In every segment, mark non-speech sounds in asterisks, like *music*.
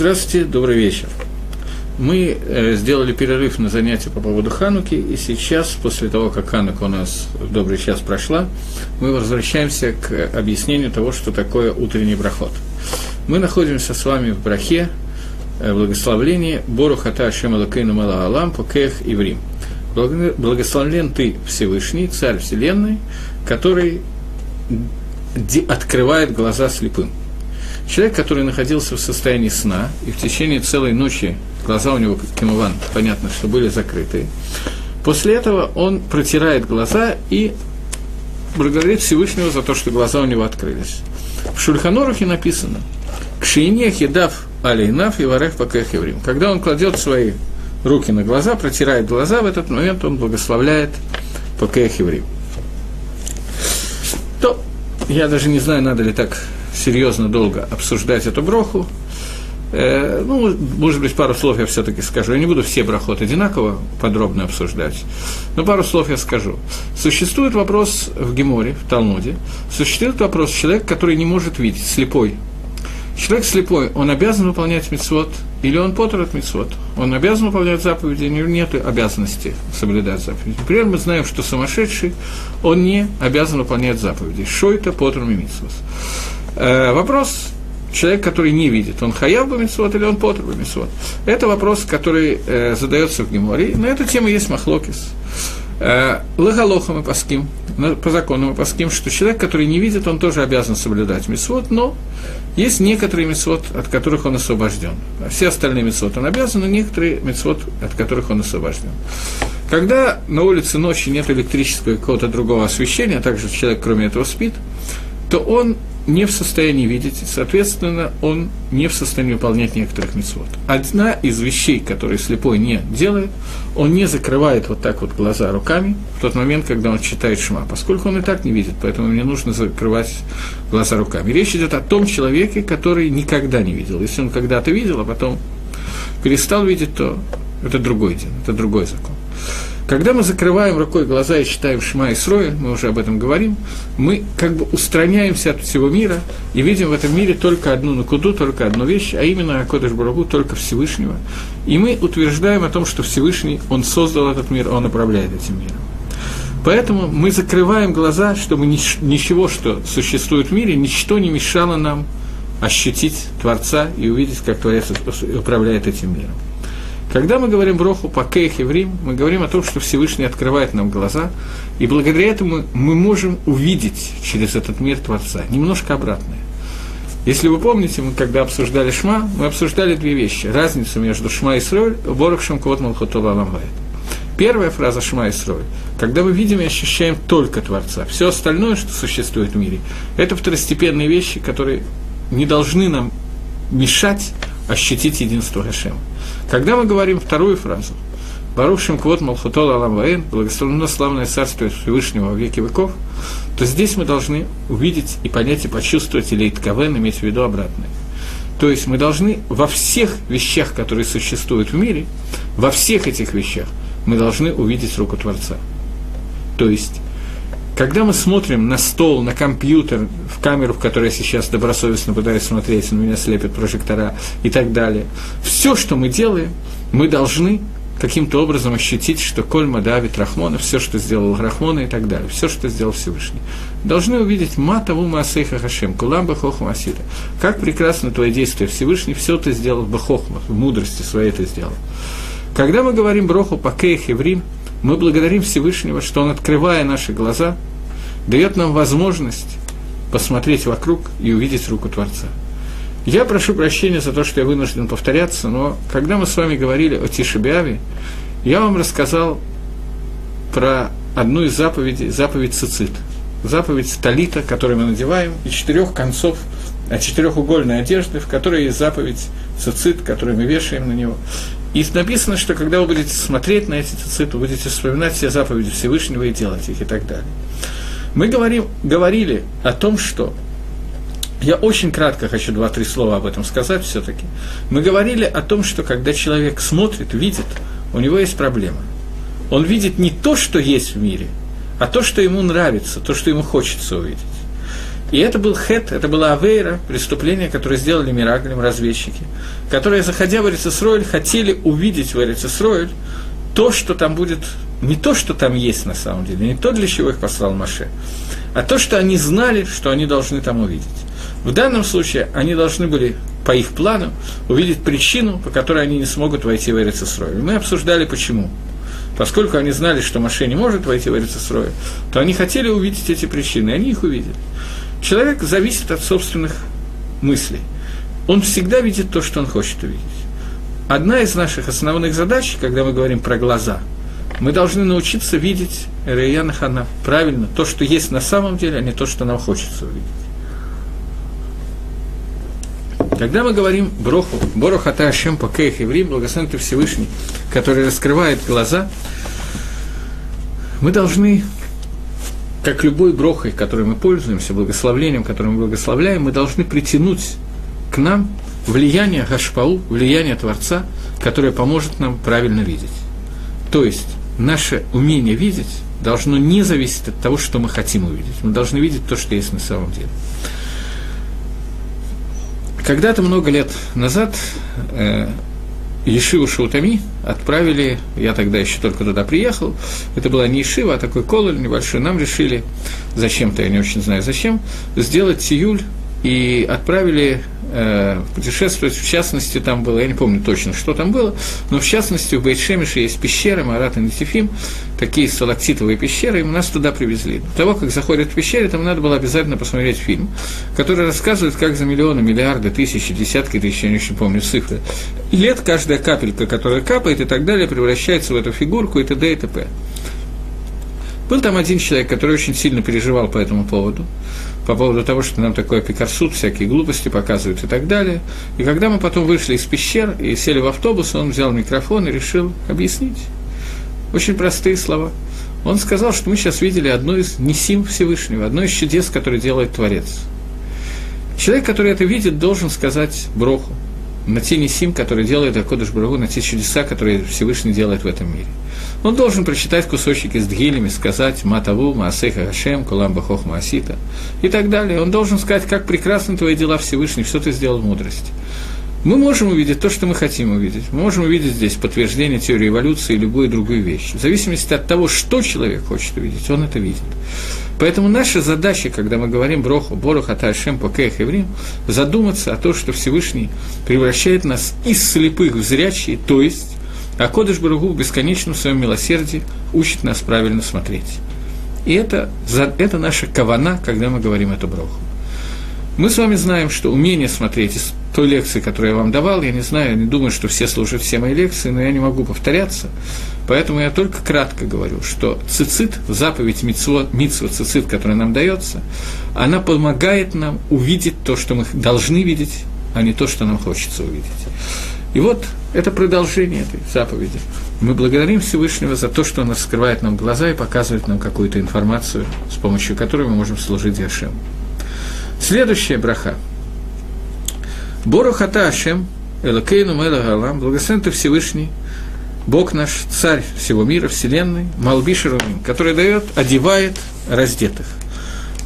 Здравствуйте, добрый вечер. Мы э, сделали перерыв на занятия по поводу Хануки, и сейчас, после того, как Ханука у нас в добрый час прошла, мы возвращаемся к объяснению того, что такое утренний брахот. Мы находимся с вами в брахе, э, благословлении Бору Хата Ашем Алакейну Мала Алам Покех Иврим. Благословлен ты Всевышний, Царь Вселенной, который открывает глаза слепым. Человек, который находился в состоянии сна, и в течение целой ночи глаза у него, кимован, понятно, что были закрыты, после этого он протирает глаза и благодарит Всевышнего за то, что глаза у него открылись. В Шульханорухе написано «Кшиине хидав алейнав и варех пакех еврим». Когда он кладет свои руки на глаза, протирает глаза, в этот момент он благословляет пакех еврим. То я даже не знаю, надо ли так серьезно долго обсуждать эту броху. Э, ну, может быть, пару слов я все-таки скажу. Я не буду все брахоты одинаково подробно обсуждать, но пару слов я скажу. Существует вопрос в Геморе, в Талмуде, существует вопрос человек, который не может видеть, слепой. Человек слепой, он обязан выполнять мицвод, или он потер от мицвод? Он обязан выполнять заповеди, или нет обязанности соблюдать заповеди. Например, мы знаем, что сумасшедший, он не обязан выполнять заповеди. Это потер мицвод? Э, вопрос, человек, который не видит, он хаяв бамитсвот или он потр бамитсвот? Это вопрос, который э, задается в Геморе. На эту тему есть махлокис. Э, Лагалоха мы паским, по закону мы паским, что человек, который не видит, он тоже обязан соблюдать митцвот, но есть некоторые митцвот, от которых он освобожден. Все остальные митцвот он обязан, но некоторые митцвот, от которых он освобожден. Когда на улице ночи нет электрического какого-то другого освещения, а также человек кроме этого спит, то он не в состоянии видеть, соответственно, он не в состоянии выполнять некоторых митцвот. Одна из вещей, которые слепой не делает, он не закрывает вот так вот глаза руками в тот момент, когда он читает шма, поскольку он и так не видит, поэтому мне нужно закрывать глаза руками. Речь идет о том человеке, который никогда не видел. Если он когда-то видел, а потом перестал видеть, то это другой день, это другой закон. Когда мы закрываем рукой глаза и читаем Шма и Сроя, мы уже об этом говорим, мы как бы устраняемся от всего мира и видим в этом мире только одну накуду, только одну вещь, а именно Акодыш Барагу, только Всевышнего. И мы утверждаем о том, что Всевышний, Он создал этот мир, Он управляет этим миром. Поэтому мы закрываем глаза, чтобы ничего, что существует в мире, ничто не мешало нам ощутить Творца и увидеть, как Творец управляет этим миром. Когда мы говорим броху по кейх еврим, мы говорим о том, что Всевышний открывает нам глаза, и благодаря этому мы можем увидеть через этот мир Творца, немножко обратное. Если вы помните, мы когда обсуждали Шма, мы обсуждали две вещи. Разницу между Шма и Сроль, Борох Шамкот Малхотова Ламбайт. Первая фраза Шма и Сроль, когда мы видим и ощущаем только Творца. Все остальное, что существует в мире, это второстепенные вещи, которые не должны нам мешать ощутить единство Хашема. Когда мы говорим вторую фразу, Барушим Квот Малхутол Алам Ваэн, благословенно славное царство Всевышнего во веки веков, то здесь мы должны увидеть и понять, и почувствовать, или Иткавен иметь в виду обратное. То есть мы должны во всех вещах, которые существуют в мире, во всех этих вещах, мы должны увидеть руку Творца. То есть, когда мы смотрим на стол, на компьютер, в камеру, в которой я сейчас добросовестно пытаюсь смотреть, на меня слепят прожектора и так далее, все, что мы делаем, мы должны каким-то образом ощутить, что Кольма Давид Рахмона, все, что сделал Рахмона и так далее, все, что сделал Всевышний. Должны увидеть Матаву Маасейха Хашем, Кулам Бахохма Асида. Как прекрасно твое действие Всевышний, все ты сделал в Бахохма, в мудрости своей ты сделал. Когда мы говорим Броху по Кейх и Врим, мы благодарим Всевышнего, что Он, открывая наши глаза, дает нам возможность посмотреть вокруг и увидеть руку Творца. Я прошу прощения за то, что я вынужден повторяться, но когда мы с вами говорили о Тишебиаве, я вам рассказал про одну из заповедей, заповедь Цицит, заповедь Талита, которую мы надеваем, и четырех концов а четырехугольной одежды, в которой есть заповедь Цицит, которую мы вешаем на него. И написано, что когда вы будете смотреть на эти цицит, вы будете вспоминать все заповеди Всевышнего и делать их и так далее. Мы говорим, говорили о том, что я очень кратко хочу два-три слова об этом сказать все-таки. Мы говорили о том, что когда человек смотрит, видит, у него есть проблема. Он видит не то, что есть в мире, а то, что ему нравится, то, что ему хочется увидеть. И это был хет, это была авейра, преступление, которое сделали Мираглем, разведчики, которые, заходя в Эрицесройль, хотели увидеть в Эрицесройль то, что там будет, не то, что там есть на самом деле, не то, для чего их послал Маше, а то, что они знали, что они должны там увидеть. В данном случае они должны были, по их плану, увидеть причину, по которой они не смогут войти в Эрицесройль. Мы обсуждали, почему. Поскольку они знали, что Маше не может войти в Эрицесройль, то они хотели увидеть эти причины, и они их увидели. Человек зависит от собственных мыслей. Он всегда видит то, что он хочет увидеть. Одна из наших основных задач, когда мы говорим про глаза, мы должны научиться видеть Раяна Хана правильно, то, что есть на самом деле, а не то, что нам хочется увидеть. Когда мы говорим Броху, Борох Ата Ашем Пакех Еврей, благословен ты Всевышний, который раскрывает глаза, мы должны как любой брохой, которой мы пользуемся, благословлением, которым мы благословляем, мы должны притянуть к нам влияние Гашпау, влияние Творца, которое поможет нам правильно видеть. То есть наше умение видеть должно не зависеть от того, что мы хотим увидеть. Мы должны видеть то, что есть на самом деле. Когда-то много лет назад э, Ешиву Шаутами отправили, я тогда еще только туда приехал, это была не Ешива, а такой кололь небольшой, нам решили, зачем-то, я не очень знаю зачем, сделать тиюль и отправили э, путешествовать, в частности, там было, я не помню точно, что там было, но в частности в Бейтшемише есть пещеры, Марат и Нетифим, такие сталактитовые пещеры, и нас туда привезли. До того, как заходят в пещеры, там надо было обязательно посмотреть фильм, который рассказывает, как за миллионы, миллиарды, тысячи, десятки тысяч, я не очень помню цифры, лет каждая капелька, которая капает и так далее, превращается в эту фигурку и т.д. и т.п. Был там один человек, который очень сильно переживал по этому поводу по поводу того, что нам такое пикарсуд, всякие глупости показывают и так далее. И когда мы потом вышли из пещер и сели в автобус, он взял микрофон и решил объяснить. Очень простые слова. Он сказал, что мы сейчас видели одно из несим Всевышнего, одно из чудес, которое делает Творец. Человек, который это видит, должен сказать Броху, на те несим, которые делает Акодыш Браху, на те чудеса, которые Всевышний делает в этом мире. Он должен прочитать кусочки с дгилями, сказать «Матаву, Маасеха Хашем, Кулам Бахох Маасита» и так далее. Он должен сказать, как прекрасны твои дела Всевышний, что ты сделал в мудрости. Мы можем увидеть то, что мы хотим увидеть. Мы можем увидеть здесь подтверждение теории эволюции и любую другую вещь. В зависимости от того, что человек хочет увидеть, он это видит. Поэтому наша задача, когда мы говорим Броху, Борох, Аташем, Покех и Врим, задуматься о том, что Всевышний превращает нас из слепых в зрячие, то есть а Кодыш Баругу в бесконечном своем милосердии учит нас правильно смотреть. И это, это наша кавана, когда мы говорим эту броху. Мы с вами знаем, что умение смотреть из той лекции, которую я вам давал, я не знаю, я не думаю, что все слушают все мои лекции, но я не могу повторяться, поэтому я только кратко говорю, что цицит, заповедь митцва, митцва цицит, которая нам дается, она помогает нам увидеть то, что мы должны видеть, а не то, что нам хочется увидеть. И вот это продолжение этой заповеди. Мы благодарим Всевышнего за то, что Он раскрывает нам глаза и показывает нам какую-то информацию, с помощью которой мы можем служить Яшем. Следующая браха. Борухата Ашем, Элакейну Мела Галам, благословен ты Всевышний, Бог наш, Царь всего мира, Вселенной, Малбиш Арумим, который дает, одевает раздетых.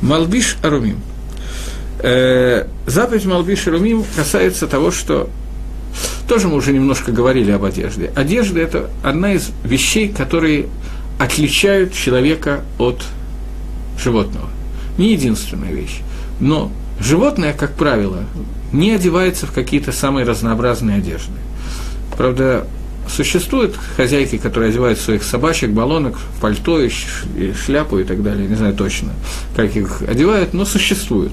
Малбиш Арумим. Э, заповедь Малбиш Арумим касается того, что тоже мы уже немножко говорили об одежде. Одежда – это одна из вещей, которые отличают человека от животного. Не единственная вещь. Но животное, как правило, не одевается в какие-то самые разнообразные одежды. Правда, существуют хозяйки, которые одевают своих собачек, баллонок, пальто и шляпу и так далее, не знаю точно, как их одевают, но существуют.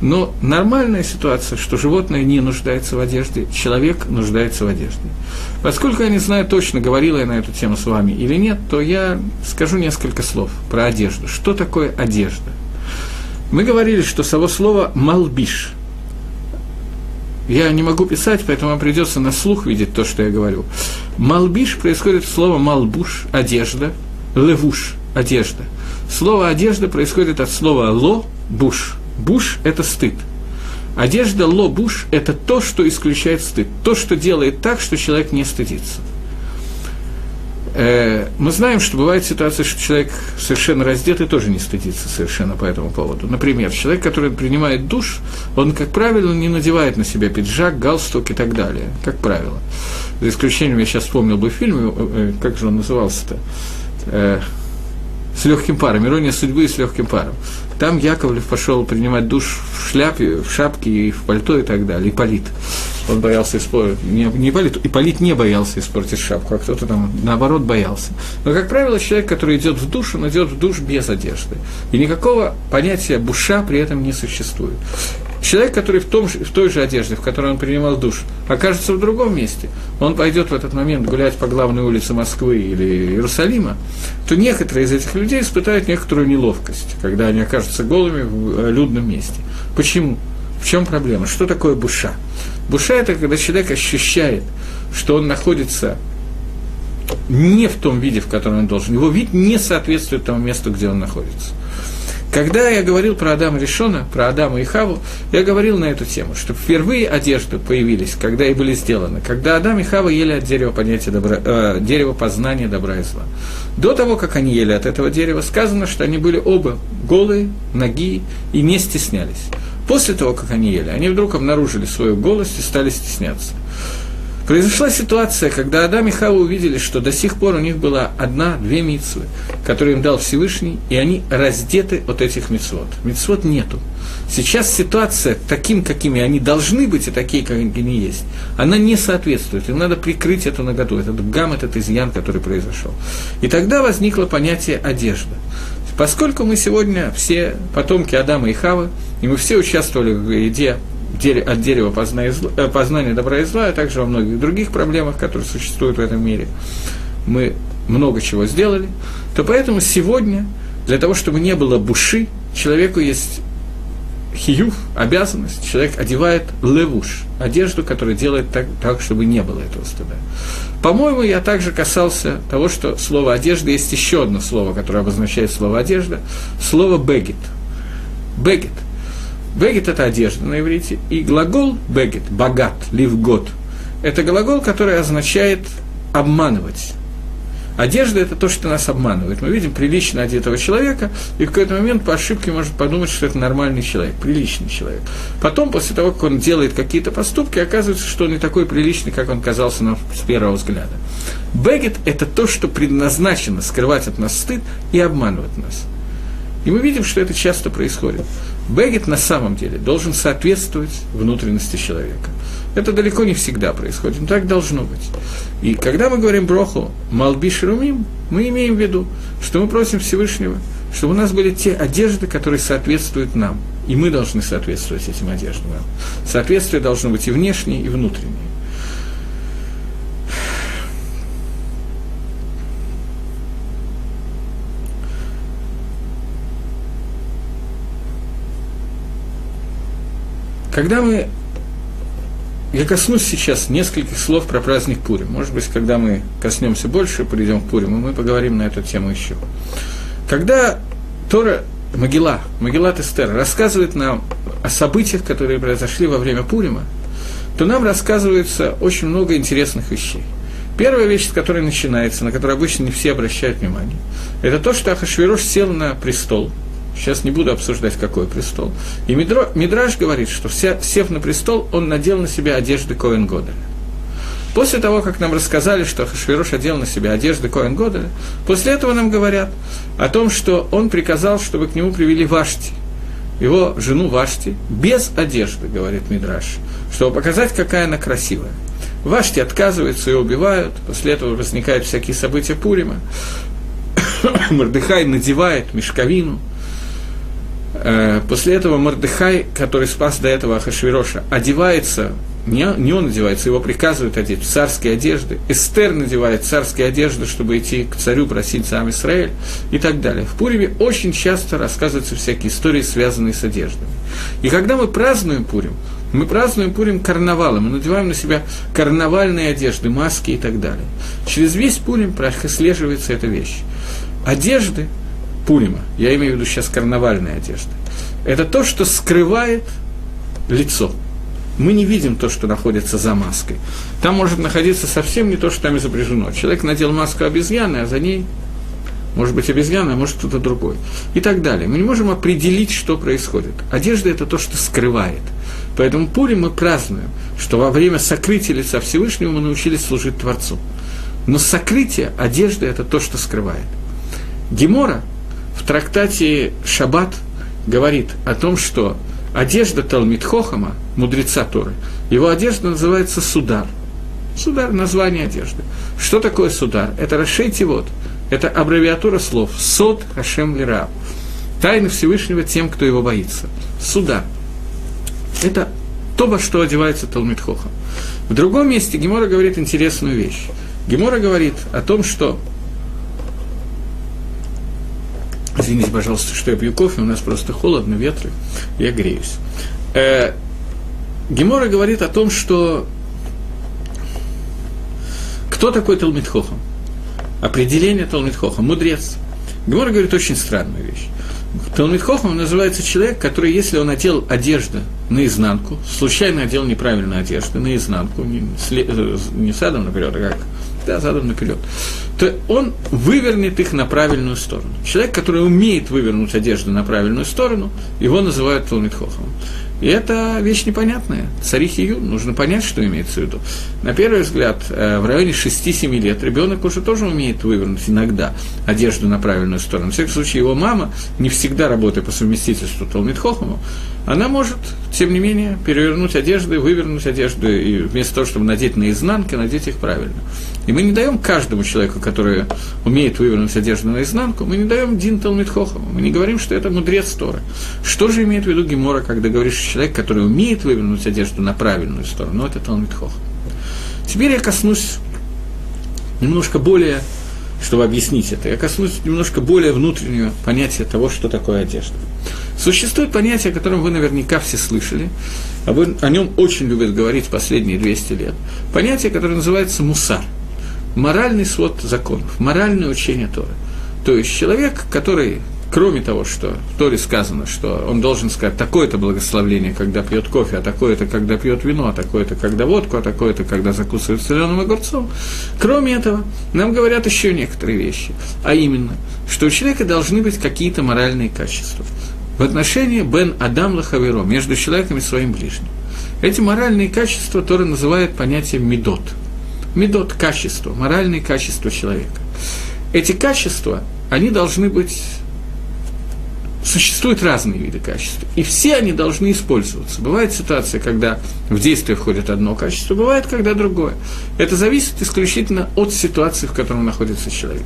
Но нормальная ситуация, что животное не нуждается в одежде, человек нуждается в одежде. Поскольку я не знаю точно, говорила я на эту тему с вами или нет, то я скажу несколько слов про одежду. Что такое одежда? Мы говорили, что само слово «малбиш», я не могу писать, поэтому вам придется на слух видеть то, что я говорю. Малбиш происходит слово малбуш – одежда, левуш – одежда. Слово одежда происходит от слова ло – буш. Буш – это стыд. Одежда ло буш – это то, что исключает стыд, то, что делает так, что человек не стыдится. Э, мы знаем, что бывает ситуация, что человек совершенно раздет и тоже не стыдится совершенно по этому поводу. Например, человек, который принимает душ, он, как правило, не надевает на себя пиджак, галстук и так далее, как правило. За исключением, я сейчас вспомнил бы фильм, э, как же он назывался-то, э, с легким паром, ирония судьбы и с легким паром. Там Яковлев пошел принимать душ в шляпе, в шапке и в пальто и так далее, и полит. Он боялся испортить, не, не Ипполит, Ипполит не боялся испортить шапку, а кто-то там, наоборот, боялся. Но, как правило, человек, который идет в душ, он идет в душ без одежды. И никакого понятия буша при этом не существует. Человек, который в, том же, в той же одежде, в которой он принимал душ, окажется в другом месте, он пойдет в этот момент гулять по главной улице Москвы или Иерусалима, то некоторые из этих людей испытают некоторую неловкость, когда они окажутся голыми в э, людном месте. Почему? В чем проблема? Что такое буша? Буша – это когда человек ощущает, что он находится не в том виде, в котором он должен. Его вид не соответствует тому месту, где он находится. Когда я говорил про Адама Решона, про Адама и Хаву, я говорил на эту тему, что впервые одежды появились, когда и были сделаны, когда Адам и Хава ели от дерева, понятия добра, э, дерева познания добра и зла. До того, как они ели от этого дерева, сказано, что они были оба голые, ноги и не стеснялись. После того, как они ели, они вдруг обнаружили свою голость и стали стесняться. Произошла ситуация, когда Адам и Хава увидели, что до сих пор у них была одна-две митцвы, которые им дал Всевышний, и они раздеты от этих митцвот. Митцвот нету. Сейчас ситуация таким, какими они должны быть, и такие, как они есть, она не соответствует. Им надо прикрыть эту наготу, этот гам, этот изъян, который произошел. И тогда возникло понятие одежда. Поскольку мы сегодня все потомки Адама и Хавы, и мы все участвовали в еде от дерева познания, э, познания добра и зла, а также во многих других проблемах, которые существуют в этом мире, мы много чего сделали, то поэтому сегодня, для того, чтобы не было буши, человеку есть хиюв, обязанность, человек одевает левуш, одежду, которая делает так, так, чтобы не было этого стыда. По-моему, я также касался того, что слово «одежда» есть еще одно слово, которое обозначает слово «одежда», слово «бегет». «Бегет» – Бегет – это одежда на иврите, и глагол бегет, богат, ливгот – это глагол, который означает обманывать. Одежда – это то, что нас обманывает. Мы видим прилично одетого человека, и в какой-то момент по ошибке может подумать, что это нормальный человек, приличный человек. Потом, после того, как он делает какие-то поступки, оказывается, что он не такой приличный, как он казался нам с первого взгляда. Бегет – это то, что предназначено скрывать от нас стыд и обманывать нас. И мы видим, что это часто происходит. Бегет на самом деле должен соответствовать внутренности человека. Это далеко не всегда происходит, но так должно быть. И когда мы говорим броху «малби шерумим», мы имеем в виду, что мы просим Всевышнего, чтобы у нас были те одежды, которые соответствуют нам. И мы должны соответствовать этим одеждам. Соответствие должно быть и внешнее, и внутреннее. Когда мы... Я коснусь сейчас нескольких слов про праздник Пурим. Может быть, когда мы коснемся больше, придем к Пуриму, мы поговорим на эту тему еще. Когда Тора Могила, Могила Тестер рассказывает нам о событиях, которые произошли во время Пурима, то нам рассказывается очень много интересных вещей. Первая вещь, с которой начинается, на которую обычно не все обращают внимание, это то, что Ахашвирош сел на престол – Сейчас не буду обсуждать, какой престол. И Мидро, Мидраж говорит, что вся, сев на престол, он надел на себя одежды Коэн Годеля. После того, как нам рассказали, что Хашвирош одел на себя одежды Коэн Годеля, после этого нам говорят о том, что он приказал, чтобы к нему привели Вашти, его жену Вашти, без одежды, говорит Мидраш, чтобы показать, какая она красивая. Вашти отказываются и убивают, после этого возникают всякие события Пурима. *coughs* Мордыхай надевает мешковину, после этого Мордыхай, который спас до этого Ахашвироша, одевается, не, не он одевается, его приказывают одеть в царские одежды. Эстер надевает царские одежды, чтобы идти к царю просить за Израиль и так далее. В Пуриме очень часто рассказываются всякие истории, связанные с одеждами. И когда мы празднуем Пурим, мы празднуем Пурим карнавалом, мы надеваем на себя карнавальные одежды, маски и так далее. Через весь Пурим прослеживается эта вещь. Одежды Пурима, я имею в виду сейчас карнавальные одежды, это то, что скрывает лицо. мы не видим то, что находится за маской. Там может находиться совсем не то, что там изображено. Человек надел маску обезьяны, а за ней может быть обезьяна, а может кто-то другой. И так далее. Мы не можем определить, что происходит. Одежда – это то, что скрывает. Поэтому Пурим мы празднуем, что во время сокрытия лица Всевышнего мы научились служить Творцу. Но сокрытие одежды – это то, что скрывает. Гемора трактате «Шаббат» говорит о том, что одежда Талмит Хохама, мудреца Торы, его одежда называется судар. Судар – название одежды. Что такое судар? Это расшейте вот. Это аббревиатура слов «Сод Хашем Лира». Тайны Всевышнего тем, кто его боится. Судар. Это то, во что одевается Талмит Хохам. В другом месте Гемора говорит интересную вещь. Гемора говорит о том, что Извините, пожалуйста, что я пью кофе, у нас просто холодно, ветры, я греюсь. Э, Гемора говорит о том, что кто такой Талмитхохам? Определение Талмитхоха, мудрец. Гемора говорит очень странную вещь. Талмитхохам называется человек, который, если он одел одежду наизнанку, случайно одел неправильную одежду наизнанку, не, э, не садом наперед, а как да, задом наперед, то он вывернет их на правильную сторону. Человек, который умеет вывернуть одежду на правильную сторону, его называют Талмитхохом. И это вещь непонятная. Царихи Ю, нужно понять, что имеется в виду. На первый взгляд, э, в районе 6-7 лет ребенок уже тоже умеет вывернуть иногда одежду на правильную сторону. В всяком случае, его мама, не всегда работая по совместительству Талмитхохому, она может, тем не менее, перевернуть одежды, вывернуть одежду, и вместо того, чтобы надеть наизнанке, надеть их правильно. И мы не даем каждому человеку, который умеет вывернуть одежду наизнанку, мы не даем Дин Талмитхохаму, мы не говорим, что это мудрец Торы. Что же имеет в виду Гемора, когда говоришь, что человек, который умеет вывернуть одежду на правильную сторону, ну, это Талмитхохам. Теперь я коснусь немножко более чтобы объяснить это, я коснусь немножко более внутреннего понятия того, что такое одежда. Существует понятие, о котором вы наверняка все слышали, о нем очень любят говорить последние 200 лет. Понятие, которое называется мусар. Моральный свод законов, моральное учение Торы. То есть человек, который кроме того, что в Торе сказано, что он должен сказать такое-то благословление, когда пьет кофе, а такое-то, когда пьет вино, а такое-то, когда водку, а такое-то, когда закусывает соленым огурцом. Кроме этого, нам говорят еще некоторые вещи, а именно, что у человека должны быть какие-то моральные качества в отношении Бен Адам Лахаверо, между человеком и своим ближним. Эти моральные качества Тора называет понятием медот. Медот – качество, моральные качества человека. Эти качества, они должны быть существуют разные виды качеств, и все они должны использоваться. Бывает ситуация, когда в действие входит одно качество, бывает, когда другое. Это зависит исключительно от ситуации, в которой находится человек.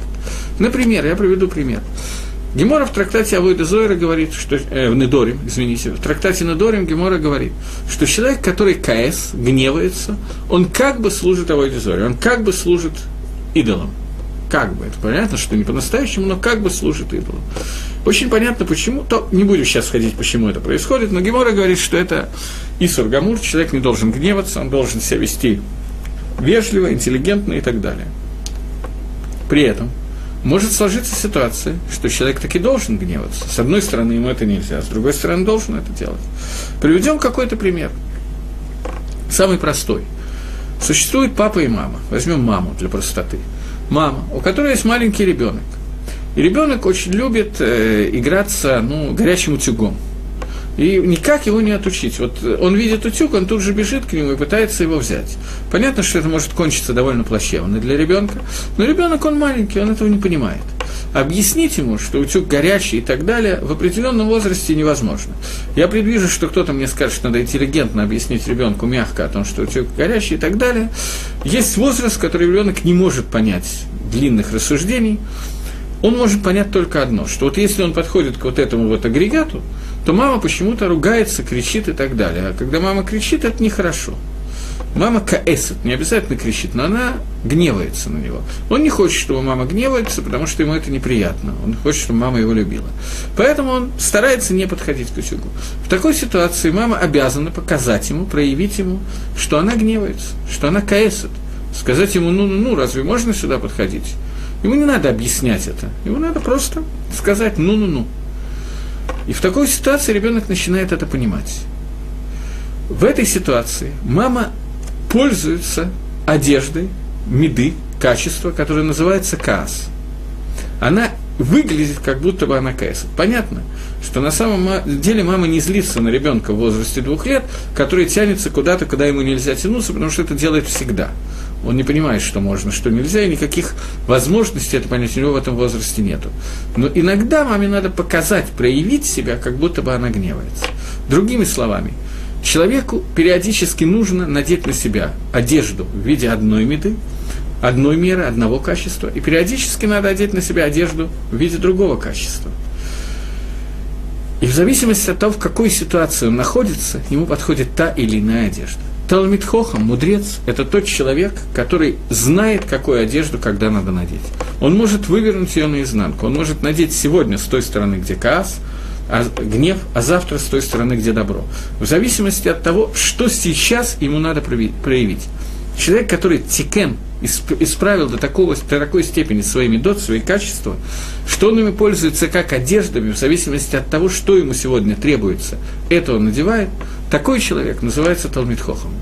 Например, я приведу пример. Гемора в трактате Авойда Зойра говорит, что, э, в Недорим, извините, в трактате Недорим Гемора говорит, что человек, который КС, гневается, он как бы служит Авойде Зойре, он как бы служит идолам. Как бы, это понятно, что не по-настоящему, но как бы служит идолам. Очень понятно, почему, то не будем сейчас ходить, почему это происходит, но Гемора говорит, что это Исур Гамур, человек не должен гневаться, он должен себя вести вежливо, интеллигентно и так далее. При этом – может сложиться ситуация, что человек таки должен гневаться. С одной стороны, ему это нельзя, с другой стороны, должен это делать. Приведем какой-то пример. Самый простой. Существует папа и мама. Возьмем маму для простоты. Мама, у которой есть маленький ребенок. И ребенок очень любит э, играться ну, горячим утюгом. И никак его не отучить. Вот он видит утюг, он тут же бежит к нему и пытается его взять. Понятно, что это может кончиться довольно плачевно для ребенка, но ребенок, он маленький, он этого не понимает. Объяснить ему, что утюг горячий и так далее, в определенном возрасте невозможно. Я предвижу, что кто-то мне скажет, что надо интеллигентно объяснить ребенку мягко о том, что утюг горячий и так далее. Есть возраст, который ребенок не может понять длинных рассуждений, он может понять только одно, что вот если он подходит к вот этому вот агрегату, то мама почему-то ругается, кричит и так далее. А когда мама кричит, это нехорошо. Мама каэсет, не обязательно кричит, но она гневается на него. Он не хочет, чтобы мама гневается, потому что ему это неприятно. Он хочет, чтобы мама его любила. Поэтому он старается не подходить к утюгу. В такой ситуации мама обязана показать ему, проявить ему, что она гневается, что она каэсет. Сказать ему, ну, ну, ну, разве можно сюда подходить? Ему не надо объяснять это. Ему надо просто сказать, ну, ну, ну. И в такой ситуации ребенок начинает это понимать. В этой ситуации мама пользуется одеждой, меды, качества, которое называется каас. Она выглядит, как будто бы она каяса. Понятно, что на самом деле мама не злится на ребенка в возрасте двух лет, который тянется куда-то, куда ему нельзя тянуться, потому что это делает всегда. Он не понимает, что можно, что нельзя, и никаких возможностей это понять у него в этом возрасте нету. Но иногда маме надо показать, проявить себя, как будто бы она гневается. Другими словами, человеку периодически нужно надеть на себя одежду в виде одной меды, одной меры, одного качества, и периодически надо одеть на себя одежду в виде другого качества. И в зависимости от того, в какой ситуации он находится, ему подходит та или иная одежда. Талмит Хохам, мудрец, это тот человек, который знает, какую одежду когда надо надеть. Он может вывернуть ее наизнанку, он может надеть сегодня с той стороны, где каас, а, гнев, а завтра с той стороны, где добро. В зависимости от того, что сейчас ему надо проявить. Человек, который тикен, исправил до, такого, до такой степени свои медот, свои качества, что он ими пользуется как одеждами, в зависимости от того, что ему сегодня требуется, это он надевает, такой человек называется Талмитхохом.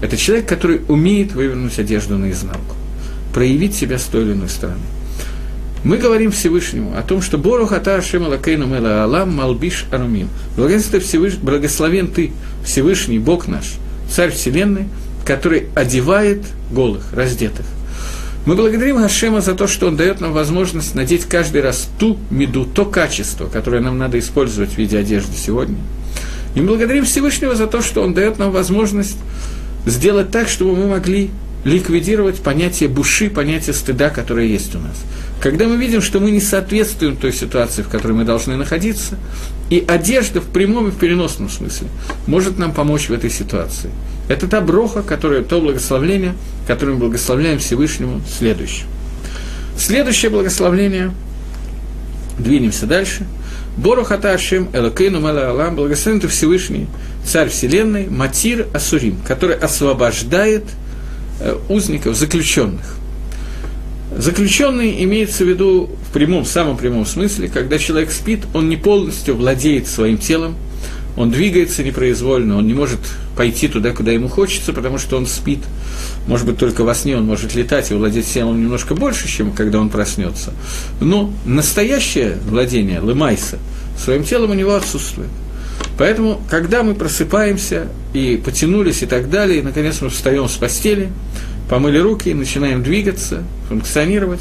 Это человек, который умеет вывернуть одежду наизнанку, проявить себя с той или иной стороны. Мы говорим Всевышнему о том, что Борох Ата Ашем Алакейну Мела Алам Малбиш Арумим. Благословен ты, Всевышний Бог наш, Царь Вселенной, который одевает голых, раздетых. Мы благодарим Гашема за то, что он дает нам возможность надеть каждый раз ту меду, то качество, которое нам надо использовать в виде одежды сегодня. И мы благодарим Всевышнего за то, что он дает нам возможность сделать так, чтобы мы могли ликвидировать понятие буши, понятие стыда, которое есть у нас. Когда мы видим, что мы не соответствуем той ситуации, в которой мы должны находиться, и одежда в прямом и в переносном смысле может нам помочь в этой ситуации. Это та броха, которая, то благословление, которое мы благословляем Всевышнему, следующее. Следующее благословление, двинемся дальше. Борухата Ашем Элокейну Мала Алам, благословен ты Всевышний, Царь Вселенной, Матир Асурим, который освобождает э, узников, заключенных. Заключенный имеется в виду в прямом, самом прямом смысле, когда человек спит, он не полностью владеет своим телом, он двигается непроизвольно, он не может пойти туда, куда ему хочется, потому что он спит. Может быть, только во сне он может летать и владеть телом немножко больше, чем когда он проснется. Но настоящее владение Лемайса своим телом у него отсутствует. Поэтому, когда мы просыпаемся и потянулись и так далее, и наконец мы встаем с постели, помыли руки, начинаем двигаться, функционировать,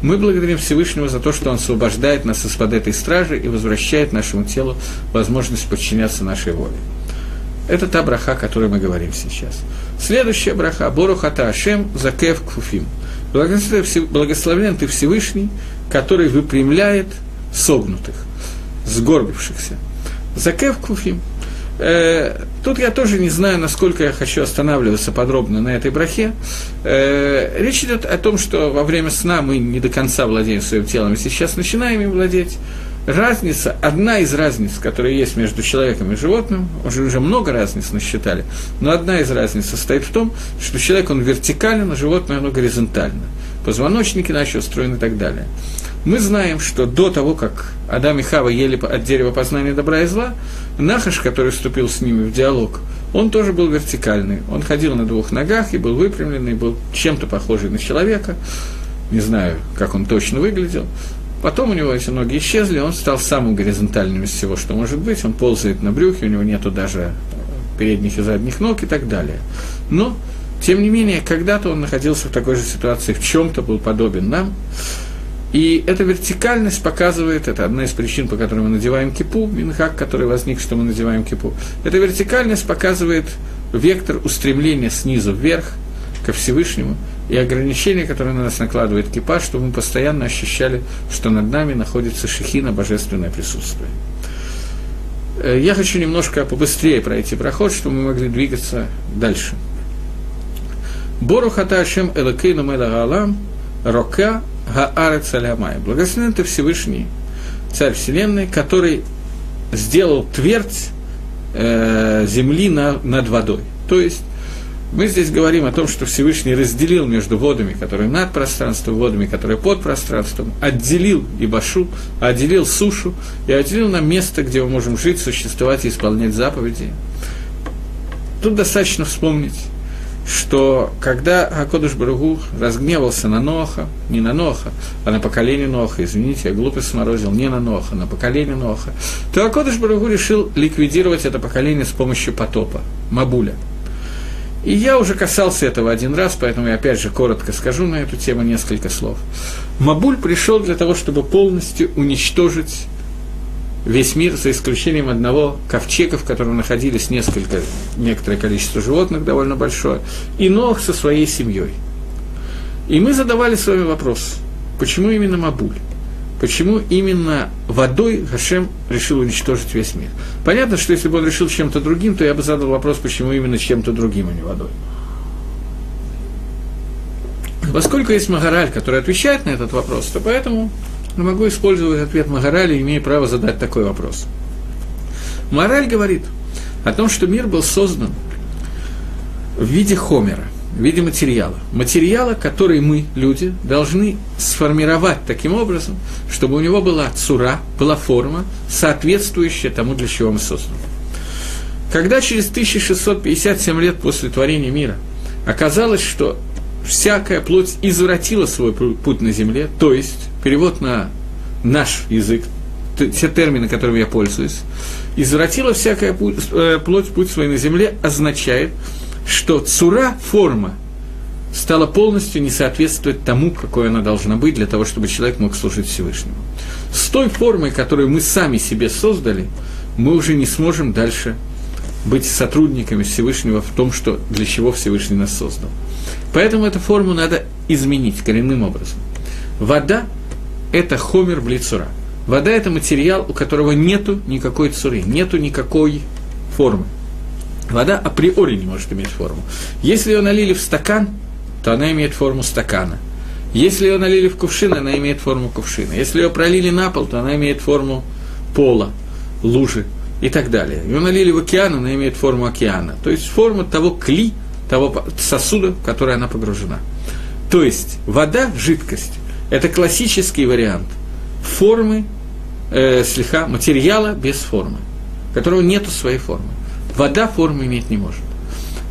мы благодарим Всевышнего за то, что Он освобождает нас из-под этой стражи и возвращает нашему телу возможность подчиняться нашей воле. Это та браха, о которой мы говорим сейчас. Следующая браха – Борухата Ашем Закев Кфуфим. Благословлен ты Всевышний, который выпрямляет согнутых, сгорбившихся. Закев Кфуфим. Э, тут я тоже не знаю, насколько я хочу останавливаться подробно на этой брахе. Э, речь идет о том, что во время сна мы не до конца владеем своим телом, и сейчас начинаем им владеть. Разница, одна из разниц, которая есть между человеком и животным, уже, уже много разниц насчитали, но одна из разниц состоит в том, что человек, он вертикален, а животное, оно горизонтально. Позвоночник иначе устроен и так далее. Мы знаем, что до того, как Адам и Хава ели от дерева познания добра и зла, Нахаш, который вступил с ними в диалог, он тоже был вертикальный. Он ходил на двух ногах и был выпрямленный, был чем-то похожий на человека. Не знаю, как он точно выглядел. Потом у него эти ноги исчезли, он стал самым горизонтальным из всего, что может быть. Он ползает на брюхе, у него нету даже передних и задних ног и так далее. Но, тем не менее, когда-то он находился в такой же ситуации, в чем-то был подобен нам. И эта вертикальность показывает, это одна из причин, по которой мы надеваем кипу, минхак, который возник, что мы надеваем кипу. Эта вертикальность показывает вектор устремления снизу вверх, ко Всевышнему, и ограничения, которые на нас накладывает кипа, чтобы мы постоянно ощущали, что над нами находится шехина, божественное присутствие. Э, я хочу немножко побыстрее пройти проход, чтобы мы могли двигаться дальше. Борухата Ашем Элакейну Мела Алам Рока Гаарец Алямай. Благословен ты Всевышний, Царь Вселенной, который сделал твердь э, земли на, над водой. То есть мы здесь говорим о том, что Всевышний разделил между водами, которые над пространством, водами, которые под пространством, отделил Ибашу, отделил сушу и отделил нам место, где мы можем жить, существовать и исполнять заповеди. тут достаточно вспомнить, что когда Акодыш Баругу разгневался на Ноха, не на Ноха, а на поколение Ноха, извините, я глупо сморозил, не на Ноха, на поколение Ноха, то Акодыш Баругу решил ликвидировать это поколение с помощью потопа, Мабуля. И я уже касался этого один раз, поэтому я опять же коротко скажу на эту тему несколько слов. Мабуль пришел для того, чтобы полностью уничтожить весь мир, за исключением одного ковчега, в котором находились несколько, некоторое количество животных, довольно большое, и Нох со своей семьей. И мы задавали с вами вопрос, почему именно Мабуль? Почему именно водой Хашем решил уничтожить весь мир? Понятно, что если бы он решил чем-то другим, то я бы задал вопрос, почему именно чем-то другим, а не водой. Поскольку есть Магараль, который отвечает на этот вопрос, то поэтому но могу использовать ответ Магараля, имея право задать такой вопрос. Мораль говорит о том, что мир был создан в виде хомера, в виде материала. Материала, который мы, люди, должны сформировать таким образом, чтобы у него была цура, была форма, соответствующая тому, для чего мы созданы. Когда через 1657 лет после творения мира оказалось, что всякая плоть извратила свой путь на земле, то есть перевод на наш язык, те термины, которыми я пользуюсь, извратила всякая путь, э, плоть путь свой на земле, означает, что цура, форма, стала полностью не соответствовать тому, какой она должна быть для того, чтобы человек мог служить Всевышнему. С той формой, которую мы сами себе создали, мы уже не сможем дальше быть сотрудниками Всевышнего в том, что для чего Всевышний нас создал. Поэтому эту форму надо изменить коренным образом. Вода – это хомер блицура. Вода – это материал, у которого нету никакой цуры, нету никакой формы. Вода априори не может иметь форму. Если ее налили в стакан, то она имеет форму стакана. Если ее налили в кувшин, она имеет форму кувшина. Если ее пролили на пол, то она имеет форму пола, лужи и так далее. Ее налили в океан, она имеет форму океана. То есть форму того кли, того сосуда, в который она погружена. То есть вода, жидкость, это классический вариант формы, э, слегка, материала без формы, которого нет своей формы. Вода формы иметь не может.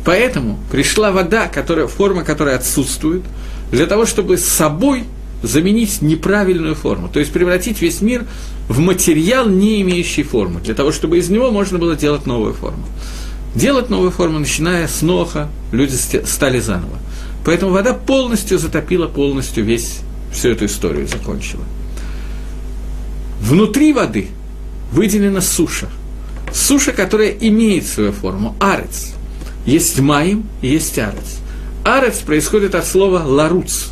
Поэтому пришла вода, которая, форма которая отсутствует, для того, чтобы с собой заменить неправильную форму, то есть превратить весь мир в материал, не имеющий формы, для того, чтобы из него можно было делать новую форму. Делать новую форму, начиная с Ноха, люди стали заново. Поэтому вода полностью затопила полностью весь, всю эту историю, закончила. Внутри воды выделена суша. Суша, которая имеет свою форму, арец. Есть маим есть арец. Арец происходит от слова ларуц.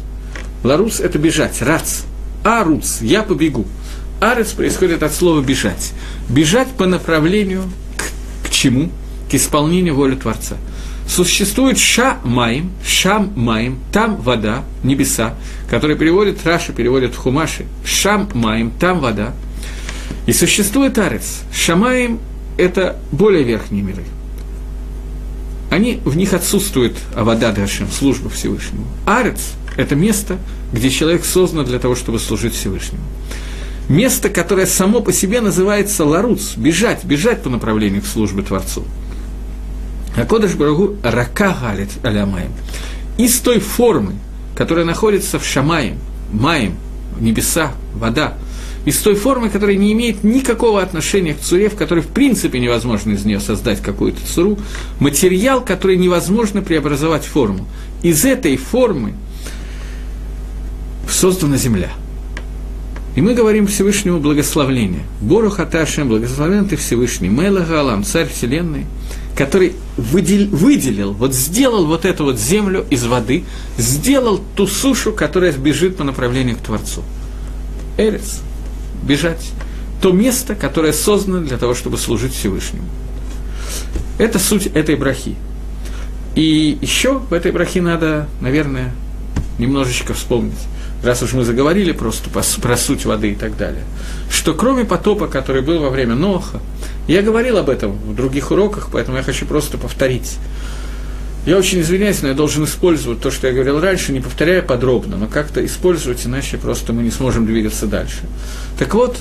Ларуц – это бежать, рац. Аруц – я побегу. Арец происходит от слова бежать. Бежать по направлению к, к чему? К исполнению воли Творца – Существует ша-маим, шам-маим, там вода, небеса, которые переводит, Раша переводит Хумаши, шам-маим, там вода. И существует арец. Шамаим – это более верхние миры. Они, в них отсутствует вода Дашем, служба Всевышнему. Арец – это место, где человек создан для того, чтобы служить Всевышнему. Место, которое само по себе называется ларуц, бежать, бежать по направлению к службе Творцу – а Кодыш Барагу рака галит алямаем. Из той формы, которая находится в Шамаем, Маем, небеса, вода, из той формы, которая не имеет никакого отношения к цуре, в которой в принципе невозможно из нее создать какую-то цуру, материал, который невозможно преобразовать в форму. Из этой формы создана земля. И мы говорим Всевышнему благословление. Бору Хаташем, благословен ты Всевышний, Мэла Галам, царь Вселенной – который выдел, выделил, вот сделал вот эту вот землю из воды, сделал ту сушу, которая бежит по направлению к Творцу. Эрец, бежать. То место, которое создано для того, чтобы служить Всевышнему. Это суть этой брахи. И еще в этой брахе надо, наверное, немножечко вспомнить, раз уж мы заговорили просто про суть воды и так далее, что кроме потопа, который был во время Ноха, я говорил об этом в других уроках, поэтому я хочу просто повторить. Я очень извиняюсь, но я должен использовать то, что я говорил раньше, не повторяя подробно, но как-то использовать, иначе просто мы не сможем двигаться дальше. Так вот,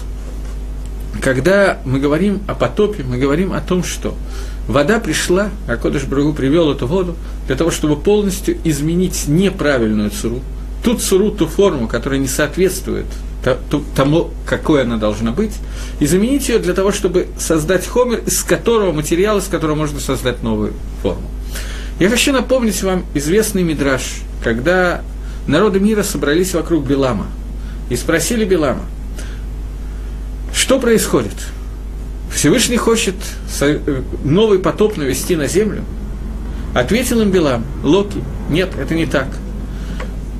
когда мы говорим о потопе, мы говорим о том, что вода пришла, а Кодыш Брагу привел эту воду для того, чтобы полностью изменить неправильную цуру, ту цуру, форму, которая не соответствует тому, какой она должна быть, и заменить ее для того, чтобы создать хомер, из которого материал, из которого можно создать новую форму. Я хочу напомнить вам известный мидраж, когда народы мира собрались вокруг Белама и спросили Белама, что происходит? Всевышний хочет новый потоп навести на землю? Ответил им Белам, Локи, нет, это не так.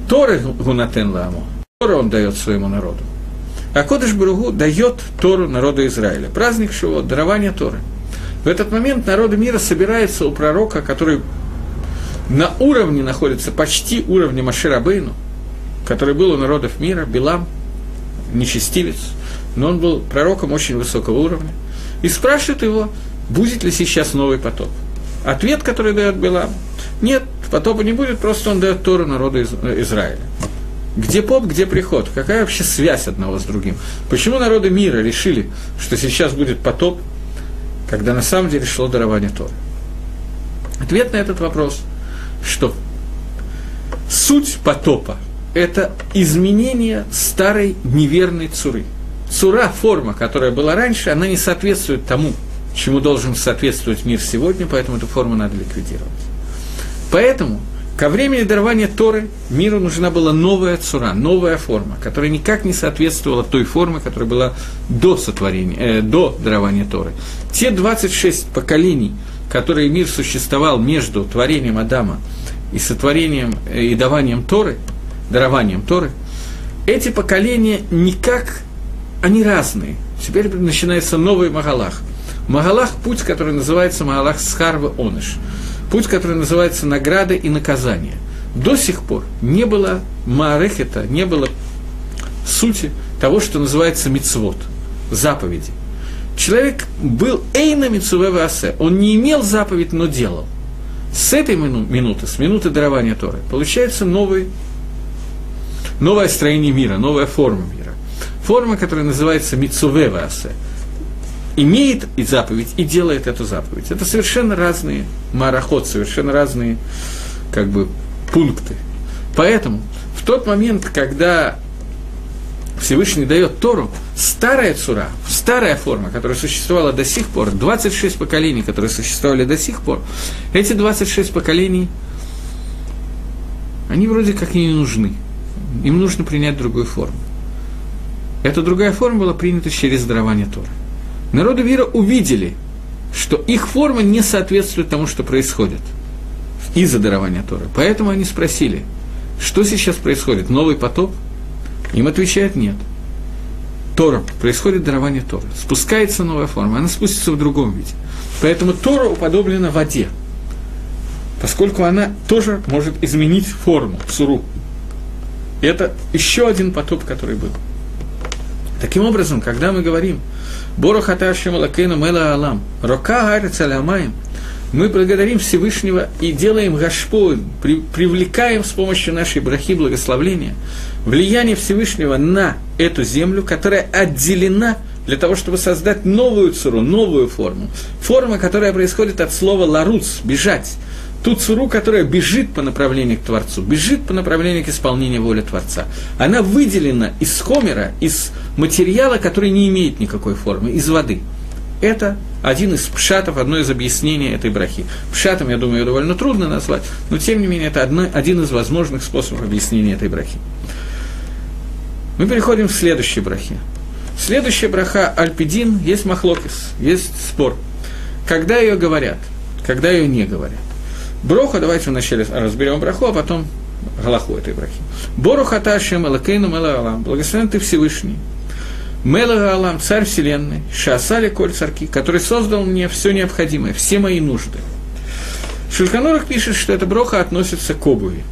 Торы гунатен ламу, Тору он дает своему народу. А Кодыш Баругу дает Тору народу Израиля. Праздник Шивот, дарование Торы. В этот момент народы мира собираются у пророка, который на уровне находится, почти уровне Маширабейну, который был у народов мира, Билам, нечестивец, но он был пророком очень высокого уровня, и спрашивает его, будет ли сейчас новый потоп. Ответ, который дает Билам, нет, потопа не будет, просто он дает Тору народу Израиля. Где поп, где приход? Какая вообще связь одного с другим? Почему народы мира решили, что сейчас будет потоп, когда на самом деле шло дарование Торы? Ответ на этот вопрос, что суть потопа – это изменение старой неверной цуры. Цура, форма, которая была раньше, она не соответствует тому, чему должен соответствовать мир сегодня, поэтому эту форму надо ликвидировать. Поэтому – Ко времени дарования Торы миру нужна была новая цура, новая форма, которая никак не соответствовала той форме, которая была до сотворения, э, до дарования Торы. Те 26 поколений, которые мир существовал между творением Адама и сотворением э, и даванием Торы, дарованием Торы, эти поколения никак, они разные. Теперь начинается новый Магалах. Магалах – путь, который называется Магалах Схарва Оныш – путь, который называется награда и наказание. До сих пор не было маарехета, не было сути того, что называется мицвод, заповеди. Человек был эйна мицувева асе, он не имел заповедь, но делал. С этой минуты, с минуты дарования Торы, получается новый, новое строение мира, новая форма мира. Форма, которая называется мицувева асе – имеет и заповедь, и делает эту заповедь. Это совершенно разные мароход, совершенно разные как бы, пункты. Поэтому в тот момент, когда Всевышний дает Тору, старая цура, старая форма, которая существовала до сих пор, 26 поколений, которые существовали до сих пор, эти 26 поколений, они вроде как и не нужны. Им нужно принять другую форму. Эта другая форма была принята через дарование Торы народы мира увидели, что их форма не соответствует тому, что происходит из-за дарования Торы. Поэтому они спросили, что сейчас происходит, новый потоп? Им отвечают нет. Тора, происходит дарование Торы. Спускается новая форма, она спустится в другом виде. Поэтому Тора уподоблена воде, поскольку она тоже может изменить форму, суру. Это еще один потоп, который был. Таким образом, когда мы говорим – Борохаташим Лакейну Мела Алам. Рока Арец Алямаем. Мы благодарим Всевышнего и делаем гашпо, при, привлекаем с помощью нашей брахи благословления влияние Всевышнего на эту землю, которая отделена для того, чтобы создать новую цуру, новую форму. Форма, которая происходит от слова «ларуц» – «бежать» ту цуру, которая бежит по направлению к Творцу, бежит по направлению к исполнению воли Творца. Она выделена из хомера, из материала, который не имеет никакой формы, из воды. Это один из пшатов, одно из объяснений этой брахи. Пшатом, я думаю, ее довольно трудно назвать, но тем не менее это одно, один из возможных способов объяснения этой брахи. Мы переходим к следующей брахе. Следующая браха Альпидин, есть махлокис, есть спор. Когда ее говорят, когда ее не говорят. Броха, давайте вначале разберем браху, а потом галаху этой брахи. Боруха Ташем Элакейну Мелаалам, благословен ты Всевышний. Мелаалам, царь вселенной, Шасали Коль царки, который создал мне все необходимое, все мои нужды. Шульканурах пишет, что эта броха относится к обуви.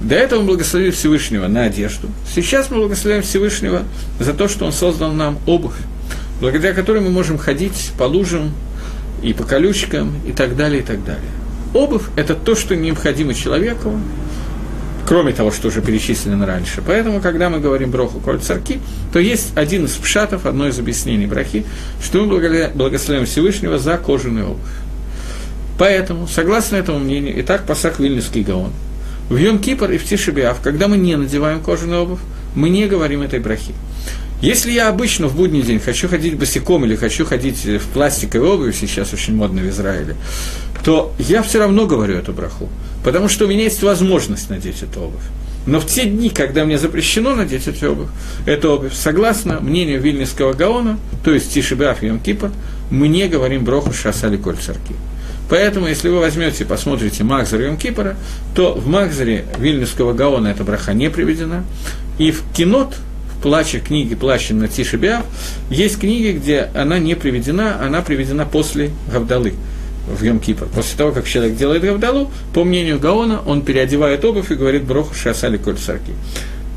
До этого мы благословили Всевышнего на одежду. Сейчас мы благословляем Всевышнего за то, что Он создал нам обувь, благодаря которой мы можем ходить по лужам и по колючкам и так далее, и так далее. Обувь – это то, что необходимо человеку, кроме того, что уже перечислено раньше. Поэтому, когда мы говорим броху коль царки, то есть один из пшатов, одно из объяснений брахи, что мы благословляем Всевышнего за кожаный обувь. Поэтому, согласно этому мнению, и так Пасах Вильнюсский Гаон, в Йом Кипр и в Тишебиав, когда мы не надеваем кожаную обувь, мы не говорим этой брахи. Если я обычно в будний день хочу ходить босиком или хочу ходить в пластиковой обуви, сейчас очень модно в Израиле, то я все равно говорю эту браху, потому что у меня есть возможность надеть эту обувь. Но в те дни, когда мне запрещено надеть эту обувь, эту обувь, согласно мнению Вильнюсского Гаона, то есть Тишибаф и Йом мы не говорим броху Шасали Коль Царки. Поэтому, если вы возьмете и посмотрите Махзар Йом Кипора, то в Махзаре Вильнюсского Гаона эта браха не приведена, и в Кинот, плаче, книги «Плача на Тишебиав», есть книги, где она не приведена, она приведена после Гавдалы в Йом Кипр. После того, как человек делает Гавдалу, по мнению Гаона, он переодевает обувь и говорит «Броху шасали коль сарки».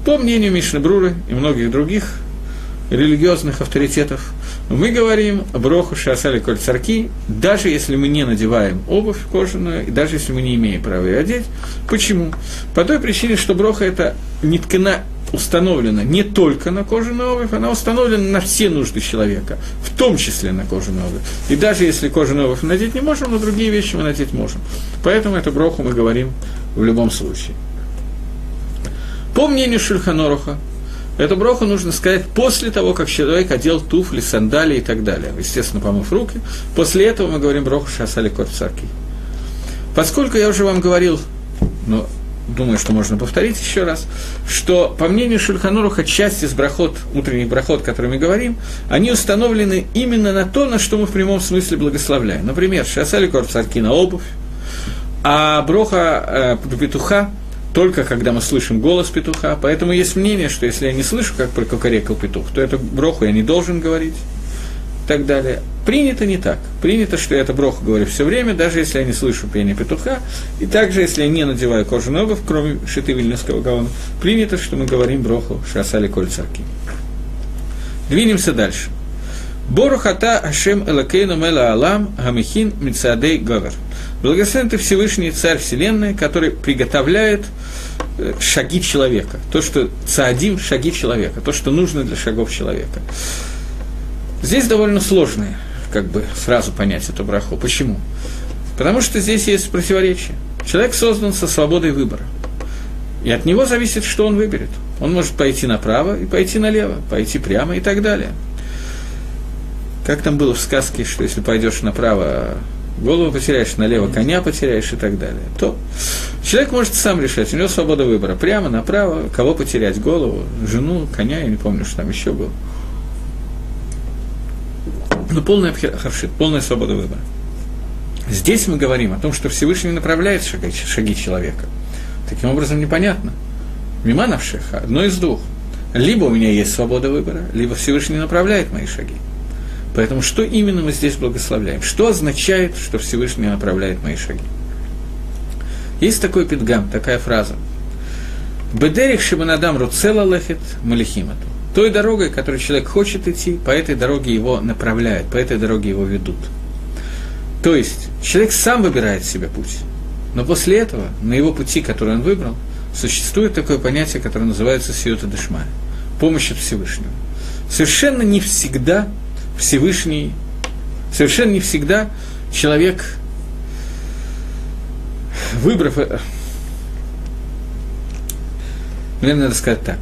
По мнению Мишны Бруры и многих других религиозных авторитетов, мы говорим броху шасали коль царки, даже если мы не надеваем обувь кожаную, и даже если мы не имеем права ее одеть. Почему? По той причине, что броха это не ткана установлена не только на кожаную обувь, она установлена на все нужды человека, в том числе на кожаную обувь. И даже если кожаную обувь надеть не можем, но другие вещи мы надеть можем. Поэтому эту броху мы говорим в любом случае. По мнению Шульханоруха, эту броху нужно сказать после того, как человек одел туфли, сандалии и так далее. Естественно, помыв руки. После этого мы говорим броху шасали кот Поскольку я уже вам говорил, ну, думаю, что можно повторить еще раз, что, по мнению Шульханоруха, часть из брахот, утренних брахот, о которых мы говорим, они установлены именно на то, на что мы в прямом смысле благословляем. Например, шасали корцарки на обувь, а броха э, петуха только когда мы слышим голос петуха. Поэтому есть мнение, что если я не слышу, как прокукарекал петух, то эту броху я не должен говорить и так далее. Принято не так. Принято, что я это броху говорю все время, даже если я не слышу пение петуха, и также, если я не надеваю кожаную обувь, кроме шиты вильнюсского гаона, принято, что мы говорим броху шасали коль царки. Двинемся дальше. Борухата Ашем Элакейну Мела Алам Гамихин Мицадей Говер. Благословен ты Всевышний Царь Вселенной, который приготовляет э, шаги человека. То, что цадим – шаги человека, то, что нужно для шагов человека. Здесь довольно сложное, как бы сразу понять эту браху. Почему? Потому что здесь есть противоречие. Человек создан со свободой выбора. И от него зависит, что он выберет. Он может пойти направо и пойти налево, пойти прямо и так далее. Как там было в сказке, что если пойдешь направо, голову потеряешь, налево коня потеряешь и так далее. То человек может сам решать, у него свобода выбора. Прямо, направо, кого потерять, голову, жену, коня, я не помню, что там еще было. Ну, полная харшит, полная свобода выбора. Здесь мы говорим о том, что Всевышний направляет шаги, шаги человека. Таким образом, непонятно. Мима навшиха, одно из двух. Либо у меня есть свобода выбора, либо Всевышний направляет мои шаги. Поэтому что именно мы здесь благословляем? Что означает, что Всевышний направляет мои шаги? Есть такой пидгам, такая фраза. Бедерих шибанадам руцела лехет малихимату той дорогой, которой человек хочет идти, по этой дороге его направляют, по этой дороге его ведут. То есть человек сам выбирает себе путь, но после этого на его пути, который он выбрал, существует такое понятие, которое называется сиота дешмая, помощь от Всевышнего. Совершенно не всегда Всевышний, совершенно не всегда человек, выбрав, э, наверное, надо сказать так,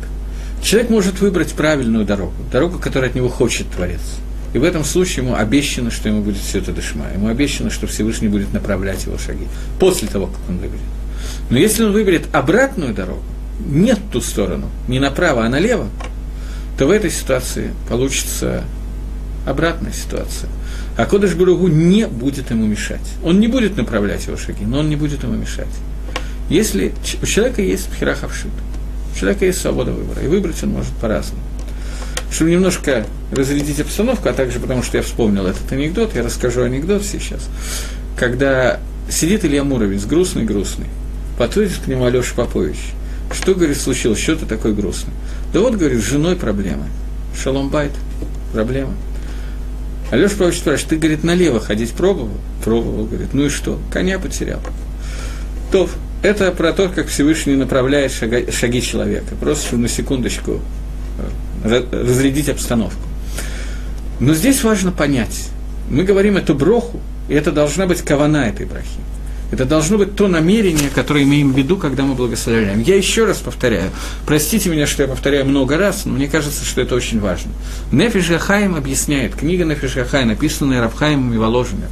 Человек может выбрать правильную дорогу, дорогу, которую от него хочет Творец. И в этом случае ему обещано, что ему будет все это дышма. Ему обещано, что Всевышний будет направлять его шаги. После того, как он выберет. Но если он выберет обратную дорогу, нет ту сторону, не направо, а налево, то в этой ситуации получится обратная ситуация. А Кодыш Баругу не будет ему мешать. Он не будет направлять его шаги, но он не будет ему мешать. Если у человека есть пхерахавшит, у человека есть свобода выбора, и выбрать он может по-разному. Чтобы немножко разрядить обстановку, а также потому, что я вспомнил этот анекдот, я расскажу анекдот сейчас. Когда сидит Илья Муровец, грустный-грустный, подходит к нему Алеша Попович. Что, говорит, случилось, что ты такой грустный? Да вот, говорит, с женой проблемы. Шаломбайт, проблема. Алеша Попович спрашивает, ты, говорит, налево ходить пробовал? Пробовал, говорит, ну и что? Коня потерял. То, это про то, как Всевышний направляет шага, шаги человека. Просто на секундочку э, разрядить обстановку. Но здесь важно понять. Мы говорим эту броху, и это должна быть кавана этой брахи. Это должно быть то намерение, которое имеем в виду, когда мы благословляем. Я еще раз повторяю. Простите меня, что я повторяю много раз, но мне кажется, что это очень важно. Нефиш Гахаим объясняет, книга Нефиш Гахай, написанная Равхаимом и Воложиным,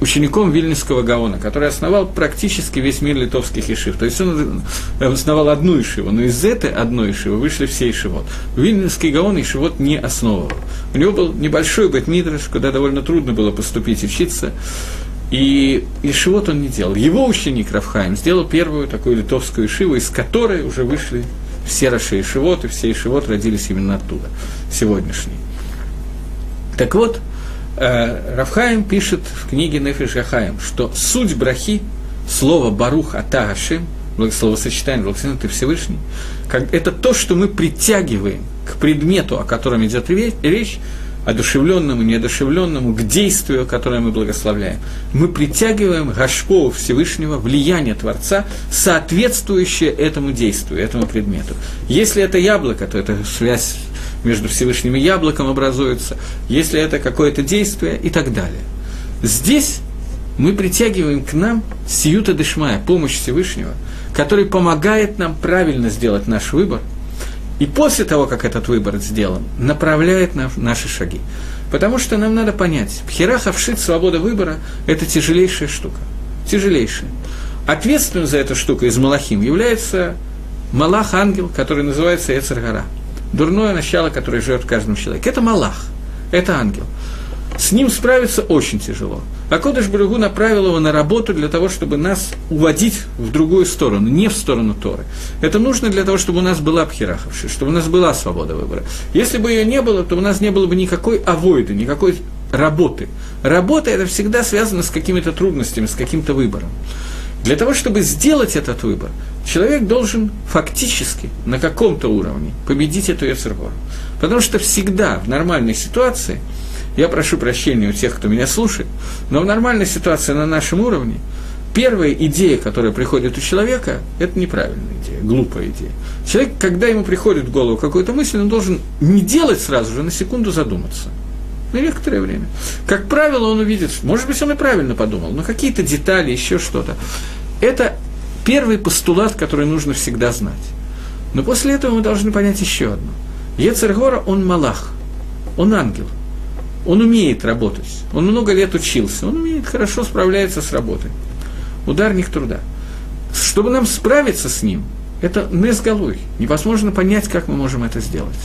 учеником Вильнинского Гаона, который основал практически весь мир литовских ишив. То есть он основал одну ишиву, но из этой одной ишивы вышли все ишивот. Вильнинский Гаон ишивот не основывал. У него был небольшой бетмидраш, куда довольно трудно было поступить и учиться. И Ишивот он не делал. Его ученик Рафхайм сделал первую такую литовскую Ишиву, из которой уже вышли все Раши Ишивот, и все Ишивот родились именно оттуда, сегодняшний. Так вот, э, Рафхаим пишет в книге Нефиш Гахаим, что суть брахи, слово Барух Ата Хашим, словосочетание «Благословен ты Всевышний», как, это то, что мы притягиваем к предмету, о котором идет речь, одушевленному, неодушевленному, к действию, которое мы благословляем. Мы притягиваем Гашпо Всевышнего, влияние Творца, соответствующее этому действию, этому предмету. Если это яблоко, то это связь между Всевышним и яблоком образуется, если это какое-то действие и так далее. Здесь мы притягиваем к нам сиюта дышмая, помощь Всевышнего, который помогает нам правильно сделать наш выбор – и после того, как этот выбор сделан, направляет на наши шаги. Потому что нам надо понять, пхера вшит свобода выбора – это тяжелейшая штука. Тяжелейшая. Ответственным за эту штуку из Малахим является Малах-ангел, который называется Эцергара. Дурное начало, которое живет в каждом человеке. Это Малах, это ангел. С ним справиться очень тяжело. А Кодыш Баругу направил его на работу для того, чтобы нас уводить в другую сторону, не в сторону Торы. Это нужно для того, чтобы у нас была пхераховши, чтобы у нас была свобода выбора. Если бы ее не было, то у нас не было бы никакой авойды, никакой работы. Работа – это всегда связано с какими-то трудностями, с каким-то выбором. Для того, чтобы сделать этот выбор, человек должен фактически на каком-то уровне победить эту Ецергору. Потому что всегда в нормальной ситуации – я прошу прощения у тех, кто меня слушает, но в нормальной ситуации на нашем уровне первая идея, которая приходит у человека, это неправильная идея, глупая идея. Человек, когда ему приходит в голову какую-то мысль, он должен не делать сразу же, на секунду задуматься. На некоторое время. Как правило, он увидит, может быть, он и правильно подумал, но какие-то детали, еще что-то. Это первый постулат, который нужно всегда знать. Но после этого мы должны понять еще одно. Ецергора, он малах, он ангел – он умеет работать, он много лет учился, он умеет хорошо справляется с работой. Ударник труда. Чтобы нам справиться с ним, это незголой. Невозможно понять, как мы можем это сделать.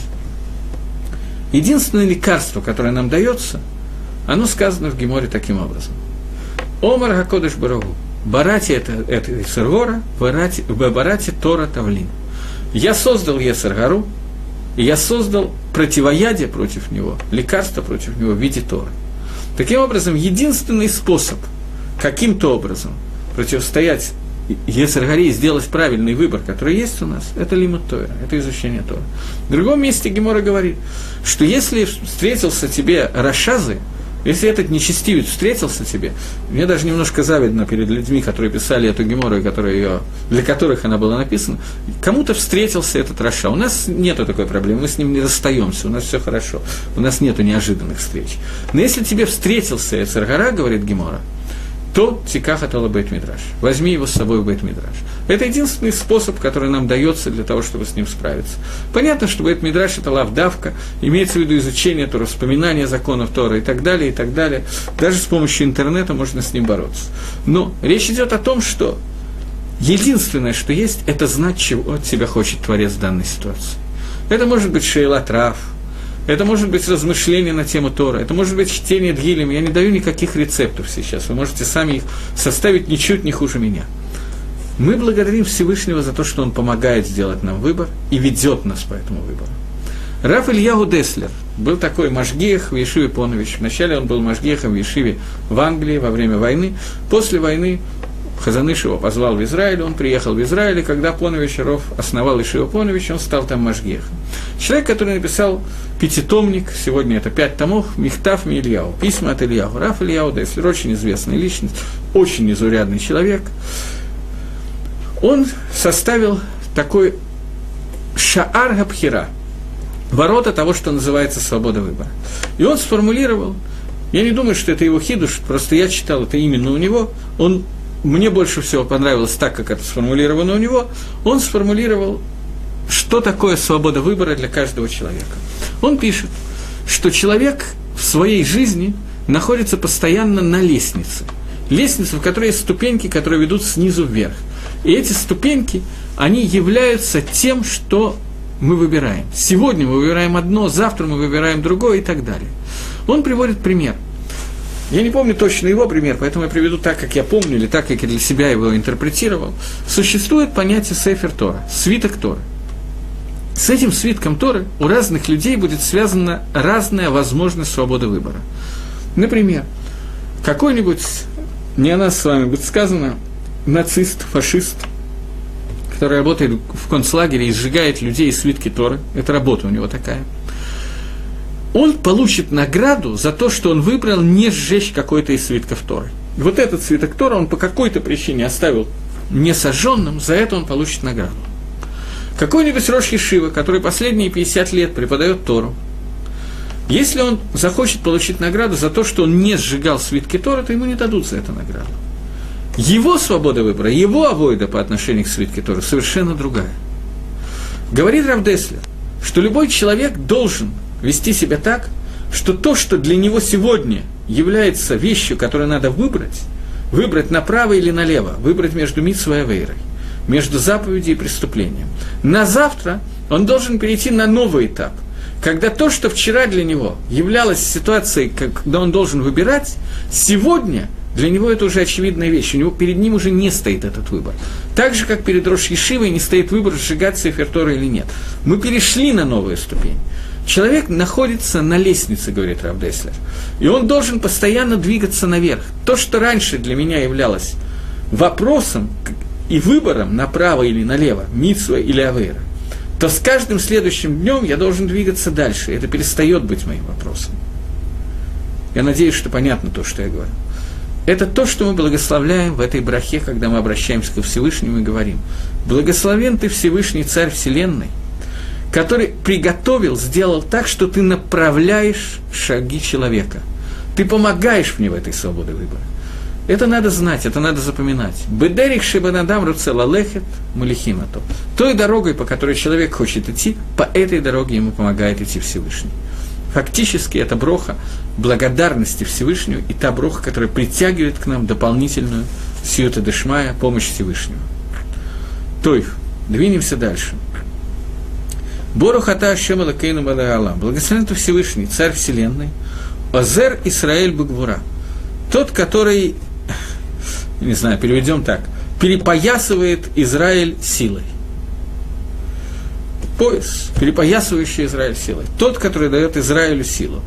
Единственное лекарство, которое нам дается, оно сказано в Геморе таким образом. Омар Хакодыш Барагу. Барати это, это Исергора, Барати Тора Тавлин. Я создал Есаргару, и я создал противоядие против него, лекарство против него в виде Торы. Таким образом, единственный способ каким-то образом противостоять Есаргари и сделать правильный выбор, который есть у нас, это лимут Тора, это изучение Тора. В другом месте Гемора говорит, что если встретился тебе Рашазы, если этот нечестивец встретился тебе, мне даже немножко завидно перед людьми, которые писали эту гемору, которые ее, для которых она была написана, кому-то встретился этот Раша. У нас нет такой проблемы, мы с ним не расстаемся, у нас все хорошо, у нас нет неожиданных встреч. Но если тебе встретился Эцергара, говорит Гемора, то тиках это бейт мидраш. Возьми его с собой в бейт мидраш. Это единственный способ, который нам дается для того, чтобы с ним справиться. Понятно, что бейт мидраш это лавдавка, имеется в виду изучение Тора, вспоминание законов Тора и так далее, и так далее. Даже с помощью интернета можно с ним бороться. Но речь идет о том, что единственное, что есть, это знать, чего от тебя хочет Творец в данной ситуации. Это может быть шейла трав, это может быть размышление на тему Тора, это может быть чтение Дгилем. Я не даю никаких рецептов сейчас, вы можете сами их составить ничуть не хуже меня. Мы благодарим Всевышнего за то, что Он помогает сделать нам выбор и ведет нас по этому выбору. Раф Ильягу Деслер был такой Машгех в Ешиве Понович. Вначале он был Машгехом в Ешиве в Англии во время войны. После войны Хазаныш его позвал в Израиль, он приехал в Израиль, и когда Понович Ров основал Ишива Понович, он стал там Машгехом. Человек, который написал пятитомник, сегодня это пять томов, Михтав Ильяу, письма от Ильяу. Раф Ильяу Деслер, очень известная личность, очень незаурядный человек. он составил такой шаар габхира, ворота того, что называется свобода выбора. И он сформулировал, я не думаю, что это его хидуш, просто я читал это именно у него, он, мне больше всего понравилось так, как это сформулировано у него, он сформулировал, что такое свобода выбора для каждого человека. Он пишет, что человек в своей жизни находится постоянно на лестнице. Лестница, в которой есть ступеньки, которые ведут снизу вверх. И эти ступеньки, они являются тем, что мы выбираем. Сегодня мы выбираем одно, завтра мы выбираем другое и так далее. Он приводит пример. Я не помню точно его пример, поэтому я приведу так, как я помню, или так, как я для себя его интерпретировал. Существует понятие Сефер Тора, свиток Торы. С этим свитком Торы у разных людей будет связана разная возможность свободы выбора. Например, какой-нибудь, не о нас с вами будет сказано, нацист, фашист, который работает в концлагере и сжигает людей из свитки Торы, это работа у него такая, он получит награду за то, что он выбрал не сжечь какой-то из свитков Торы. Вот этот свиток Тора он по какой-то причине оставил не сожженным, за это он получит награду. Какой-нибудь Рош Шива, который последние 50 лет преподает Тору, если он захочет получить награду за то, что он не сжигал свитки Тора, то ему не дадут за это награду. Его свобода выбора, его авойда по отношению к свитке Тора совершенно другая. Говорит Равдеслер, что любой человек должен вести себя так, что то, что для него сегодня является вещью, которую надо выбрать, выбрать направо или налево, выбрать между Митсвой и Авейрой, между заповедью и преступлением. На завтра он должен перейти на новый этап, когда то, что вчера для него являлось ситуацией, когда он должен выбирать, сегодня – для него это уже очевидная вещь, у него перед ним уже не стоит этот выбор. Так же, как перед Рош Ешивой не стоит выбор, сжигать Сефер или нет. Мы перешли на новую ступень. Человек находится на лестнице, говорит Равдеслер, и он должен постоянно двигаться наверх. То, что раньше для меня являлось вопросом и выбором направо или налево, Митсва или Авейра, то с каждым следующим днем я должен двигаться дальше. Это перестает быть моим вопросом. Я надеюсь, что понятно то, что я говорю. Это то, что мы благословляем в этой брахе, когда мы обращаемся ко Всевышнему и говорим, «Благословен ты Всевышний Царь Вселенной, который приготовил, сделал так, что ты направляешь шаги человека. Ты помогаешь мне в этой свободе выбора. Это надо знать, это надо запоминать. Бедерих шибанадам руцела лехет мулихимато. Той дорогой, по которой человек хочет идти, по этой дороге ему помогает идти Всевышний. Фактически это броха благодарности Всевышнему и та броха, которая притягивает к нам дополнительную сиюта дешмая, помощь Всевышнего. Тойф, двинемся дальше. Борухата Ашема Лакейну Бадаалам. Благословен ты Всевышний, Царь Вселенной. Озер Исраэль Багвура. Тот, который, не знаю, переведем так, перепоясывает Израиль силой. Пояс, перепоясывающий Израиль силой. Тот, который дает Израилю силу.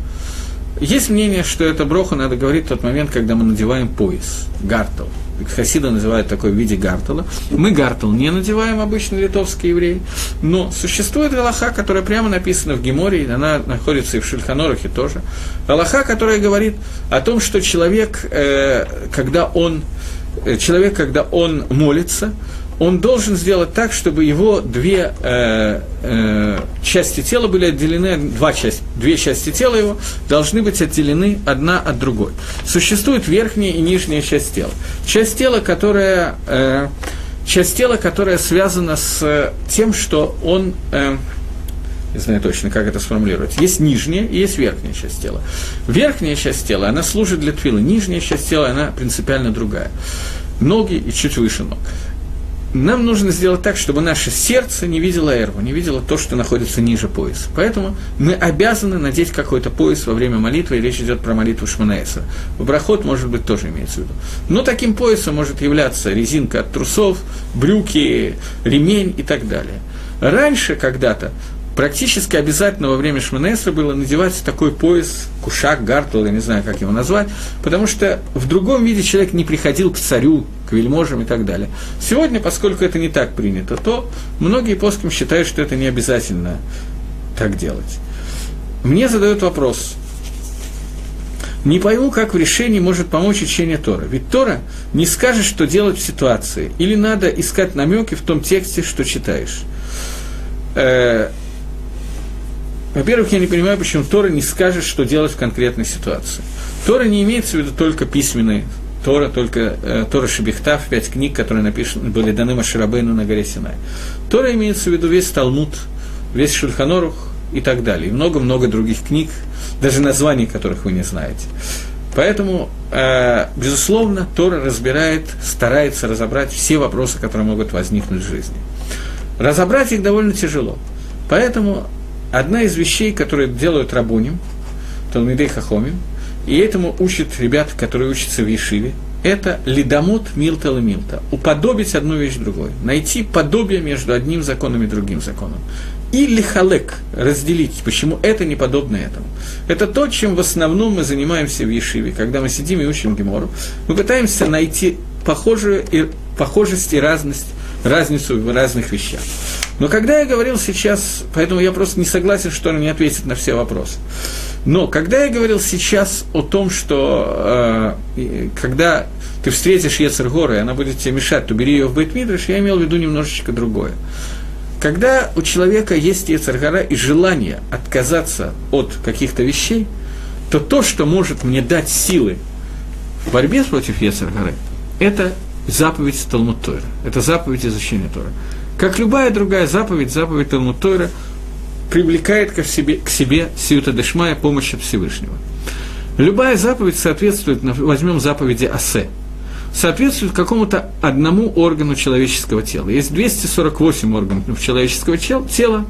Есть мнение, что это броха надо говорить в тот момент, когда мы надеваем пояс, гартел. Хасида называют такой в виде гартела. Мы гартел не надеваем, обычно литовские евреи, но существует Галаха, которая прямо написана в Геморе, она находится и в Шульханорахе тоже. Галаха, которая говорит о том, что человек, э, когда он, э, человек, когда он молится, он должен сделать так, чтобы его две э, э, части тела были отделены, два части, две части тела его должны быть отделены одна от другой. Существует верхняя и нижняя часть тела. Часть тела, которая, э, часть тела, которая связана с тем, что он... Э, не знаю точно, как это сформулировать. Есть нижняя и есть верхняя часть тела. Верхняя часть тела, она служит для твила, нижняя часть тела, она принципиально другая. Ноги и чуть выше ног нам нужно сделать так, чтобы наше сердце не видело эрву, не видело то, что находится ниже пояса. Поэтому мы обязаны надеть какой-то пояс во время молитвы, и речь идет про молитву Шманаэса. Брахот, может быть, тоже имеется в виду. Но таким поясом может являться резинка от трусов, брюки, ремень и так далее. Раньше когда-то практически обязательно во время Шманесра было надевать такой пояс, кушак, гартл, я не знаю, как его назвать, потому что в другом виде человек не приходил к царю, к вельможам и так далее. Сегодня, поскольку это не так принято, то многие поским считают, что это не обязательно так делать. Мне задают вопрос, Не пойму, как в решении может помочь учение Тора. Ведь Тора не скажет, что делать в ситуации. Или надо искать намеки в том тексте, что читаешь. Во-первых, я не понимаю, почему Тора не скажет, что делать в конкретной ситуации. Тора не имеется в виду только письменные Тора, только э, Тора Шебехтав, пять книг, которые написаны, были даны Маширабейну на горе Синай. Тора имеется в виду весь Талмуд, весь Шульханорух и так далее. И много-много других книг, даже названий которых вы не знаете. Поэтому, э, безусловно, Тора разбирает, старается разобрать все вопросы, которые могут возникнуть в жизни. Разобрать их довольно тяжело. Поэтому одна из вещей, которые делают рабоним, Талмидей Хахомим, и этому учат ребят, которые учатся в Ешиве, это лидомот милта ла милта, уподобить одну вещь другой, найти подобие между одним законом и другим законом. И лихалек, разделить, почему это не подобно этому. Это то, чем в основном мы занимаемся в Ешиве, когда мы сидим и учим Гемору. Мы пытаемся найти похожую и, похожесть и разность, разницу в разных вещах. Но когда я говорил сейчас, поэтому я просто не согласен, что он не ответит на все вопросы. Но когда я говорил сейчас о том, что э, когда ты встретишь Ецергора, и она будет тебе мешать, то бери ее в Бейтмидриш, я имел в виду немножечко другое. Когда у человека есть Ецергора и желание отказаться от каких-то вещей, то то, что может мне дать силы в борьбе против Ецергоры, это заповедь Талмуд Тойра, это заповедь изучения Тора. Как любая другая заповедь, заповедь Талмуд Тойра привлекает к себе, к себе Сиута Дешмая помощь от Всевышнего. Любая заповедь соответствует, возьмем заповеди Асе, соответствует какому-то одному органу человеческого тела. Есть 248 органов человеческого тела,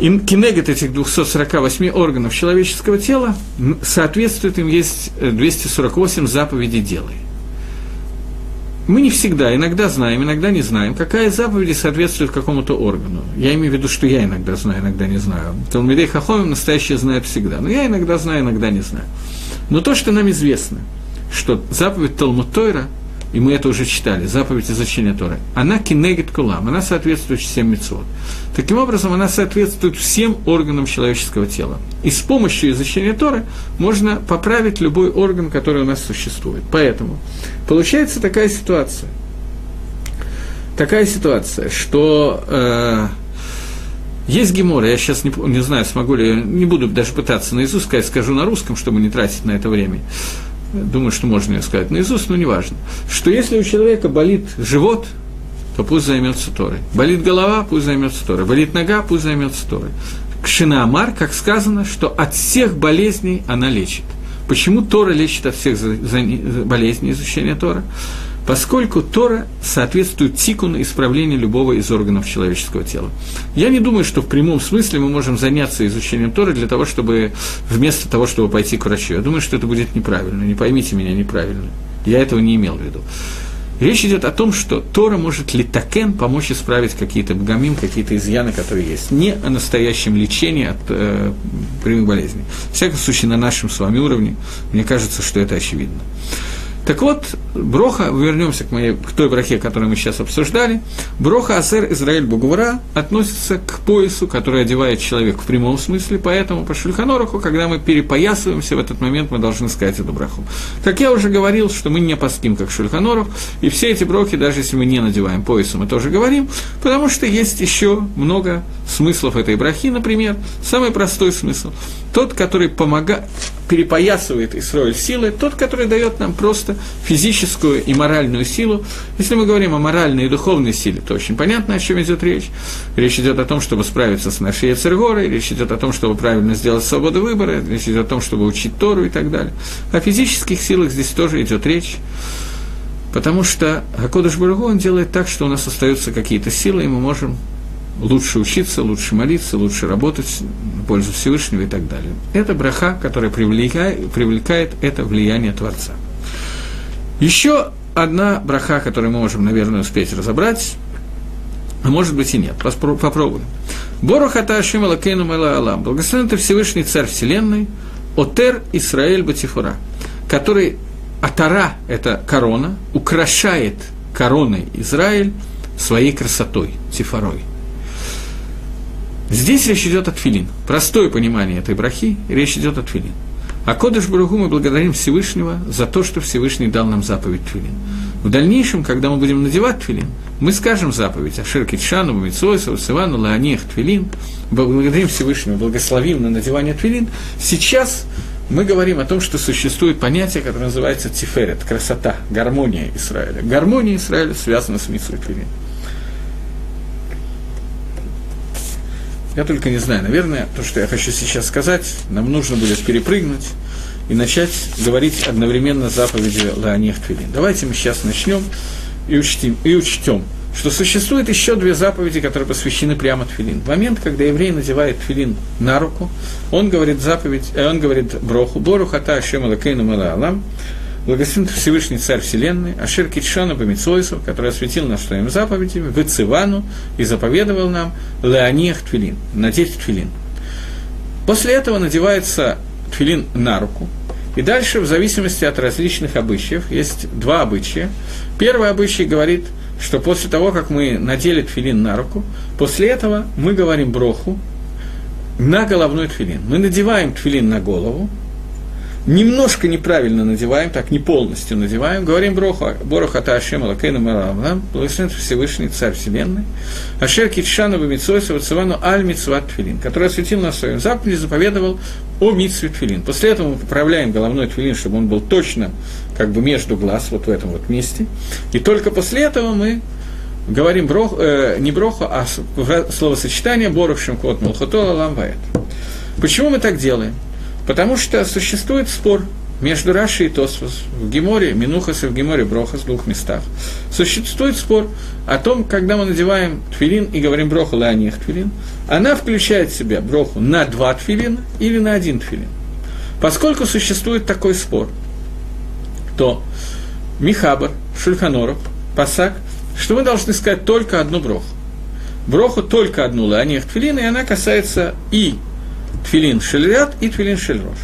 и кинегет этих 248 органов человеческого тела соответствует им есть 248 заповедей «делай». Мы не всегда, иногда знаем, иногда не знаем, какая заповедь соответствует какому-то органу. Я имею в виду, что я иногда знаю, иногда не знаю. Талмидей Хахомим настоящее знает всегда. Но я иногда знаю, иногда не знаю. Но то, что нам известно, что заповедь Талмуд Тойра, и мы это уже читали, заповедь изучения Торы, она кинегит кулам, она соответствует всем мецвод. Таким образом, она соответствует всем органам человеческого тела. И с помощью изучения Торы можно поправить любой орган, который у нас существует. Поэтому получается такая ситуация. Такая ситуация, что э, есть гемора, я сейчас не, не знаю, смогу ли, не буду даже пытаться наизусть сказать, скажу на русском, чтобы не тратить на это время. Думаю, что можно ее сказать наизусть, но неважно. Что если у человека болит живот, то пусть займется Торой. Болит голова, пусть займется Торой. Болит нога, пусть займется Торой. Кшина Амар, как сказано, что от всех болезней она лечит. Почему Тора лечит от всех болезней изучения Тора? Поскольку Тора соответствует тикуну исправления любого из органов человеческого тела. Я не думаю, что в прямом смысле мы можем заняться изучением Торы для того, чтобы вместо того, чтобы пойти к врачу. Я думаю, что это будет неправильно. Не поймите меня неправильно. Я этого не имел в виду. Речь идет о том, что Тора может литакен помочь исправить какие-то богамим, какие-то изъяны, которые есть. Не о настоящем лечении от э, прямых болезней. В всяком случае, на нашем с вами уровне, мне кажется, что это очевидно. Так вот, Броха, вернемся к, моей, к той брахе, которую мы сейчас обсуждали, Броха Асер Израиль Бугура относится к поясу, который одевает человек в прямом смысле, поэтому по Шульханораху, когда мы перепоясываемся, в этот момент мы должны сказать эту браху. Как я уже говорил, что мы не паским, как Шульханорах, и все эти брохи, даже если мы не надеваем пояса, мы тоже говорим, потому что есть еще много смыслов этой брахи, например, самый простой смысл. Тот, который помогает, перепоясывает Исроиль силы, тот, который дает нам просто физическую и моральную силу. Если мы говорим о моральной и духовной силе, то очень понятно, о чем идет речь. Речь идет о том, чтобы справиться с нашей Ецергорой, речь идет о том, чтобы правильно сделать свободу выбора, речь идет о том, чтобы учить Тору и так далее. О физических силах здесь тоже идет речь. Потому что Акодыш Барагу, он делает так, что у нас остаются какие-то силы, и мы можем лучше учиться, лучше молиться, лучше работать в пользу Всевышнего и так далее. Это браха, которая привлекает, привлекает это влияние Творца. Еще одна браха, которую мы можем, наверное, успеть разобрать, а может быть и нет. Попробуем. Борухата Ашим Алакейну Мала Алам. Благословен ты Всевышний Царь Вселенной, Отер Исраэль Батифура, который Атара – это корона, украшает короной Израиль своей красотой, тифорой. Здесь речь идет о тфилин. Простое понимание этой брахи, речь идет о тфилин. А Кодыш Баругу мы благодарим Всевышнего за то, что Всевышний дал нам заповедь Твилин. В дальнейшем, когда мы будем надевать Твилин, мы скажем заповедь Ашер Китшану, Мамицойсу, Сивану, Лаанех, Твилин, благодарим Всевышнего, благословим на надевание Твилин. Сейчас мы говорим о том, что существует понятие, которое называется тиферет, красота, гармония Израиля. Гармония Израиля связана с Митсвой Твилин. Я только не знаю, наверное, то, что я хочу сейчас сказать, нам нужно будет перепрыгнуть и начать говорить одновременно заповеди Леонех Твилин. Давайте мы сейчас начнем и учтем, и учтем, что существует еще две заповеди, которые посвящены прямо Твилин. В момент, когда еврей надевает Твилин на руку, он говорит заповедь, э, он говорит броху, бору хата ашем алакейну алам, Благословен Всевышний Царь Вселенной, Ашер Китшана Бамицойсу, который осветил нас своими заповедями, в Ицивану и заповедовал нам Леониях Твилин, надеть Твилин. После этого надевается Твилин на руку, и дальше, в зависимости от различных обычаев, есть два обычая. Первый обычай говорит, что после того, как мы надели тфилин на руку, после этого мы говорим броху на головной тфилин. Мы надеваем тфилин на голову, немножко неправильно надеваем, так не полностью надеваем, говорим Борох Ата Ашем Алакейна Малавам, благословен Всевышний Царь Вселенной, Ашер Китшану Бамитсойса Вацевану Аль Митсват Тфилин, который осветил нас в своем заповеди, заповедовал о Митсве Тфилин. После этого мы поправляем головной Тфилин, чтобы он был точно как бы между глаз, вот в этом вот месте, и только после этого мы говорим брох, э, не броху, а словосочетание Борох Шемкот Малхотола Ламваэт. Почему мы так делаем? Потому что существует спор между Раши и Тосфос в Геморе, Минухас и в Геморе Брохас в двух местах. Существует спор о том, когда мы надеваем тфилин и говорим броху ланиях тфилин, она включает в себя броху на два тфилина или на один тфилин. Поскольку существует такой спор, то Михабар, Шульханоров, Пасак, что мы должны сказать только одну броху. Броху только одну ланиях тфилин, и она касается и тфилин шельряд и тфилин шельрош.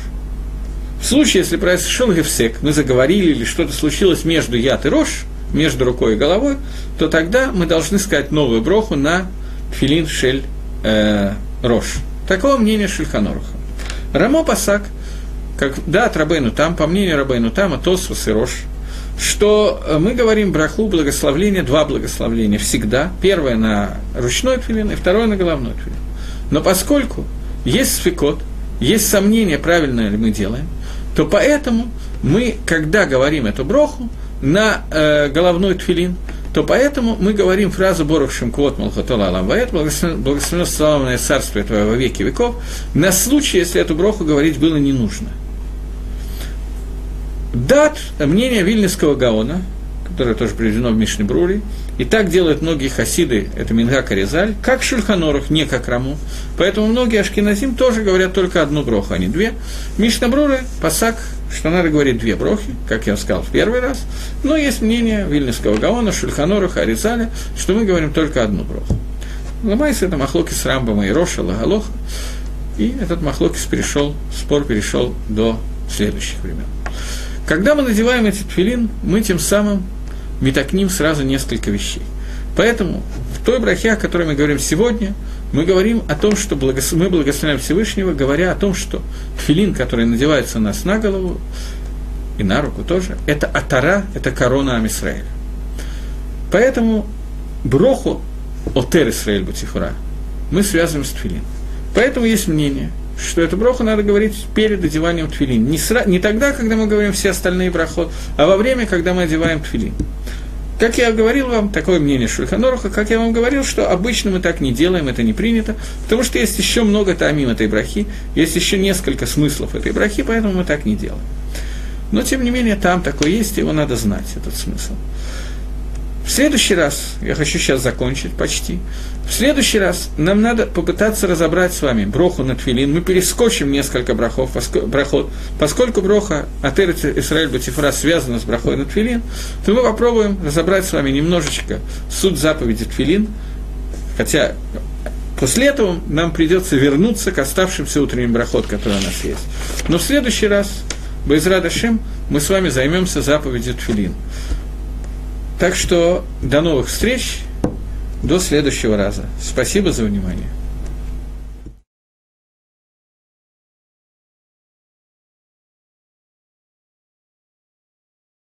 В случае, если произошел гефсек, мы заговорили или что-то случилось между яд и рош, между рукой и головой, то тогда мы должны сказать новую броху на тфилин шель э, рош. Такого мнения Шульханоруха. Рамо Пасак, как, да, от Рабейну там, по мнению Рабейну там, а Тосфос и Рош, что мы говорим браху, благословление, два благословления всегда. Первое на ручной твилин и второе на головной твилин. Но поскольку есть сфикот, есть сомнения, правильно ли мы делаем, то поэтому мы, когда говорим эту броху на э, головной тфилин, то поэтому мы говорим фразу «Борохшим квот малхатола аламваэт» «Благословенно славное царствие твое во веки веков» на случай, если эту броху говорить было не нужно. Дат мнение Вильнюсского Гаона – которое тоже приведено в Мишне Брури. И так делают многие хасиды, это Минга Каризаль, как Шульханорах, не как Раму. Поэтому многие Ашкиназим тоже говорят только одну броху, а не две. Мишна Брури, Пасак, что надо говорить две брохи, как я сказал в первый раз. Но есть мнение Вильнюсского Гаона, Шульхан Оруха, Аризаля, что мы говорим только одну броху. למעשה это מחלוקת Рамбама и Роша, להלכה. И этот מחלוקת перешел, спор перешел до следующих времен. Когда мы надеваем эти тфилин, мы тем самым מתקנים сразу несколько вещей. Поэтому в той брахе, о которой мы говорим сегодня, мы говорим о том, что благос... мы благословляем Всевышнего, говоря о том, что тфилин, который надевается у нас на голову и на руку тоже, это атара, это корона Амисраэля. Поэтому броху отер Исраэль Бутифура мы связываем с тфилин. Поэтому есть мнение, что эту броху надо говорить перед одеванием тфилин. Не, сра... не тогда, когда мы говорим все остальные брахот, а во время, когда мы одеваем тфилин. Как я говорил вам, такое мнение Шульханоруха, как я вам говорил, что обычно мы так не делаем, это не принято, потому что есть еще много тамим этой брахи, есть еще несколько смыслов этой брахи, поэтому мы так не делаем. Но, тем не менее, там такое есть, его надо знать, этот смысл. В следующий раз, я хочу сейчас закончить почти, в следующий раз нам надо попытаться разобрать с вами броху на твилин. Мы перескочим несколько брахов, брахот. Поскольку броха от Исраэль Батифра связана с брахой на твилин, то мы попробуем разобрать с вами немножечко суть заповеди твилин, хотя После этого нам придется вернуться к оставшимся утренним брахот, которые у нас есть. Но в следующий раз, Байзрадашим, мы с вами займемся заповедью Тфилин. Так что до новых встреч, до следующего раза. Спасибо за внимание.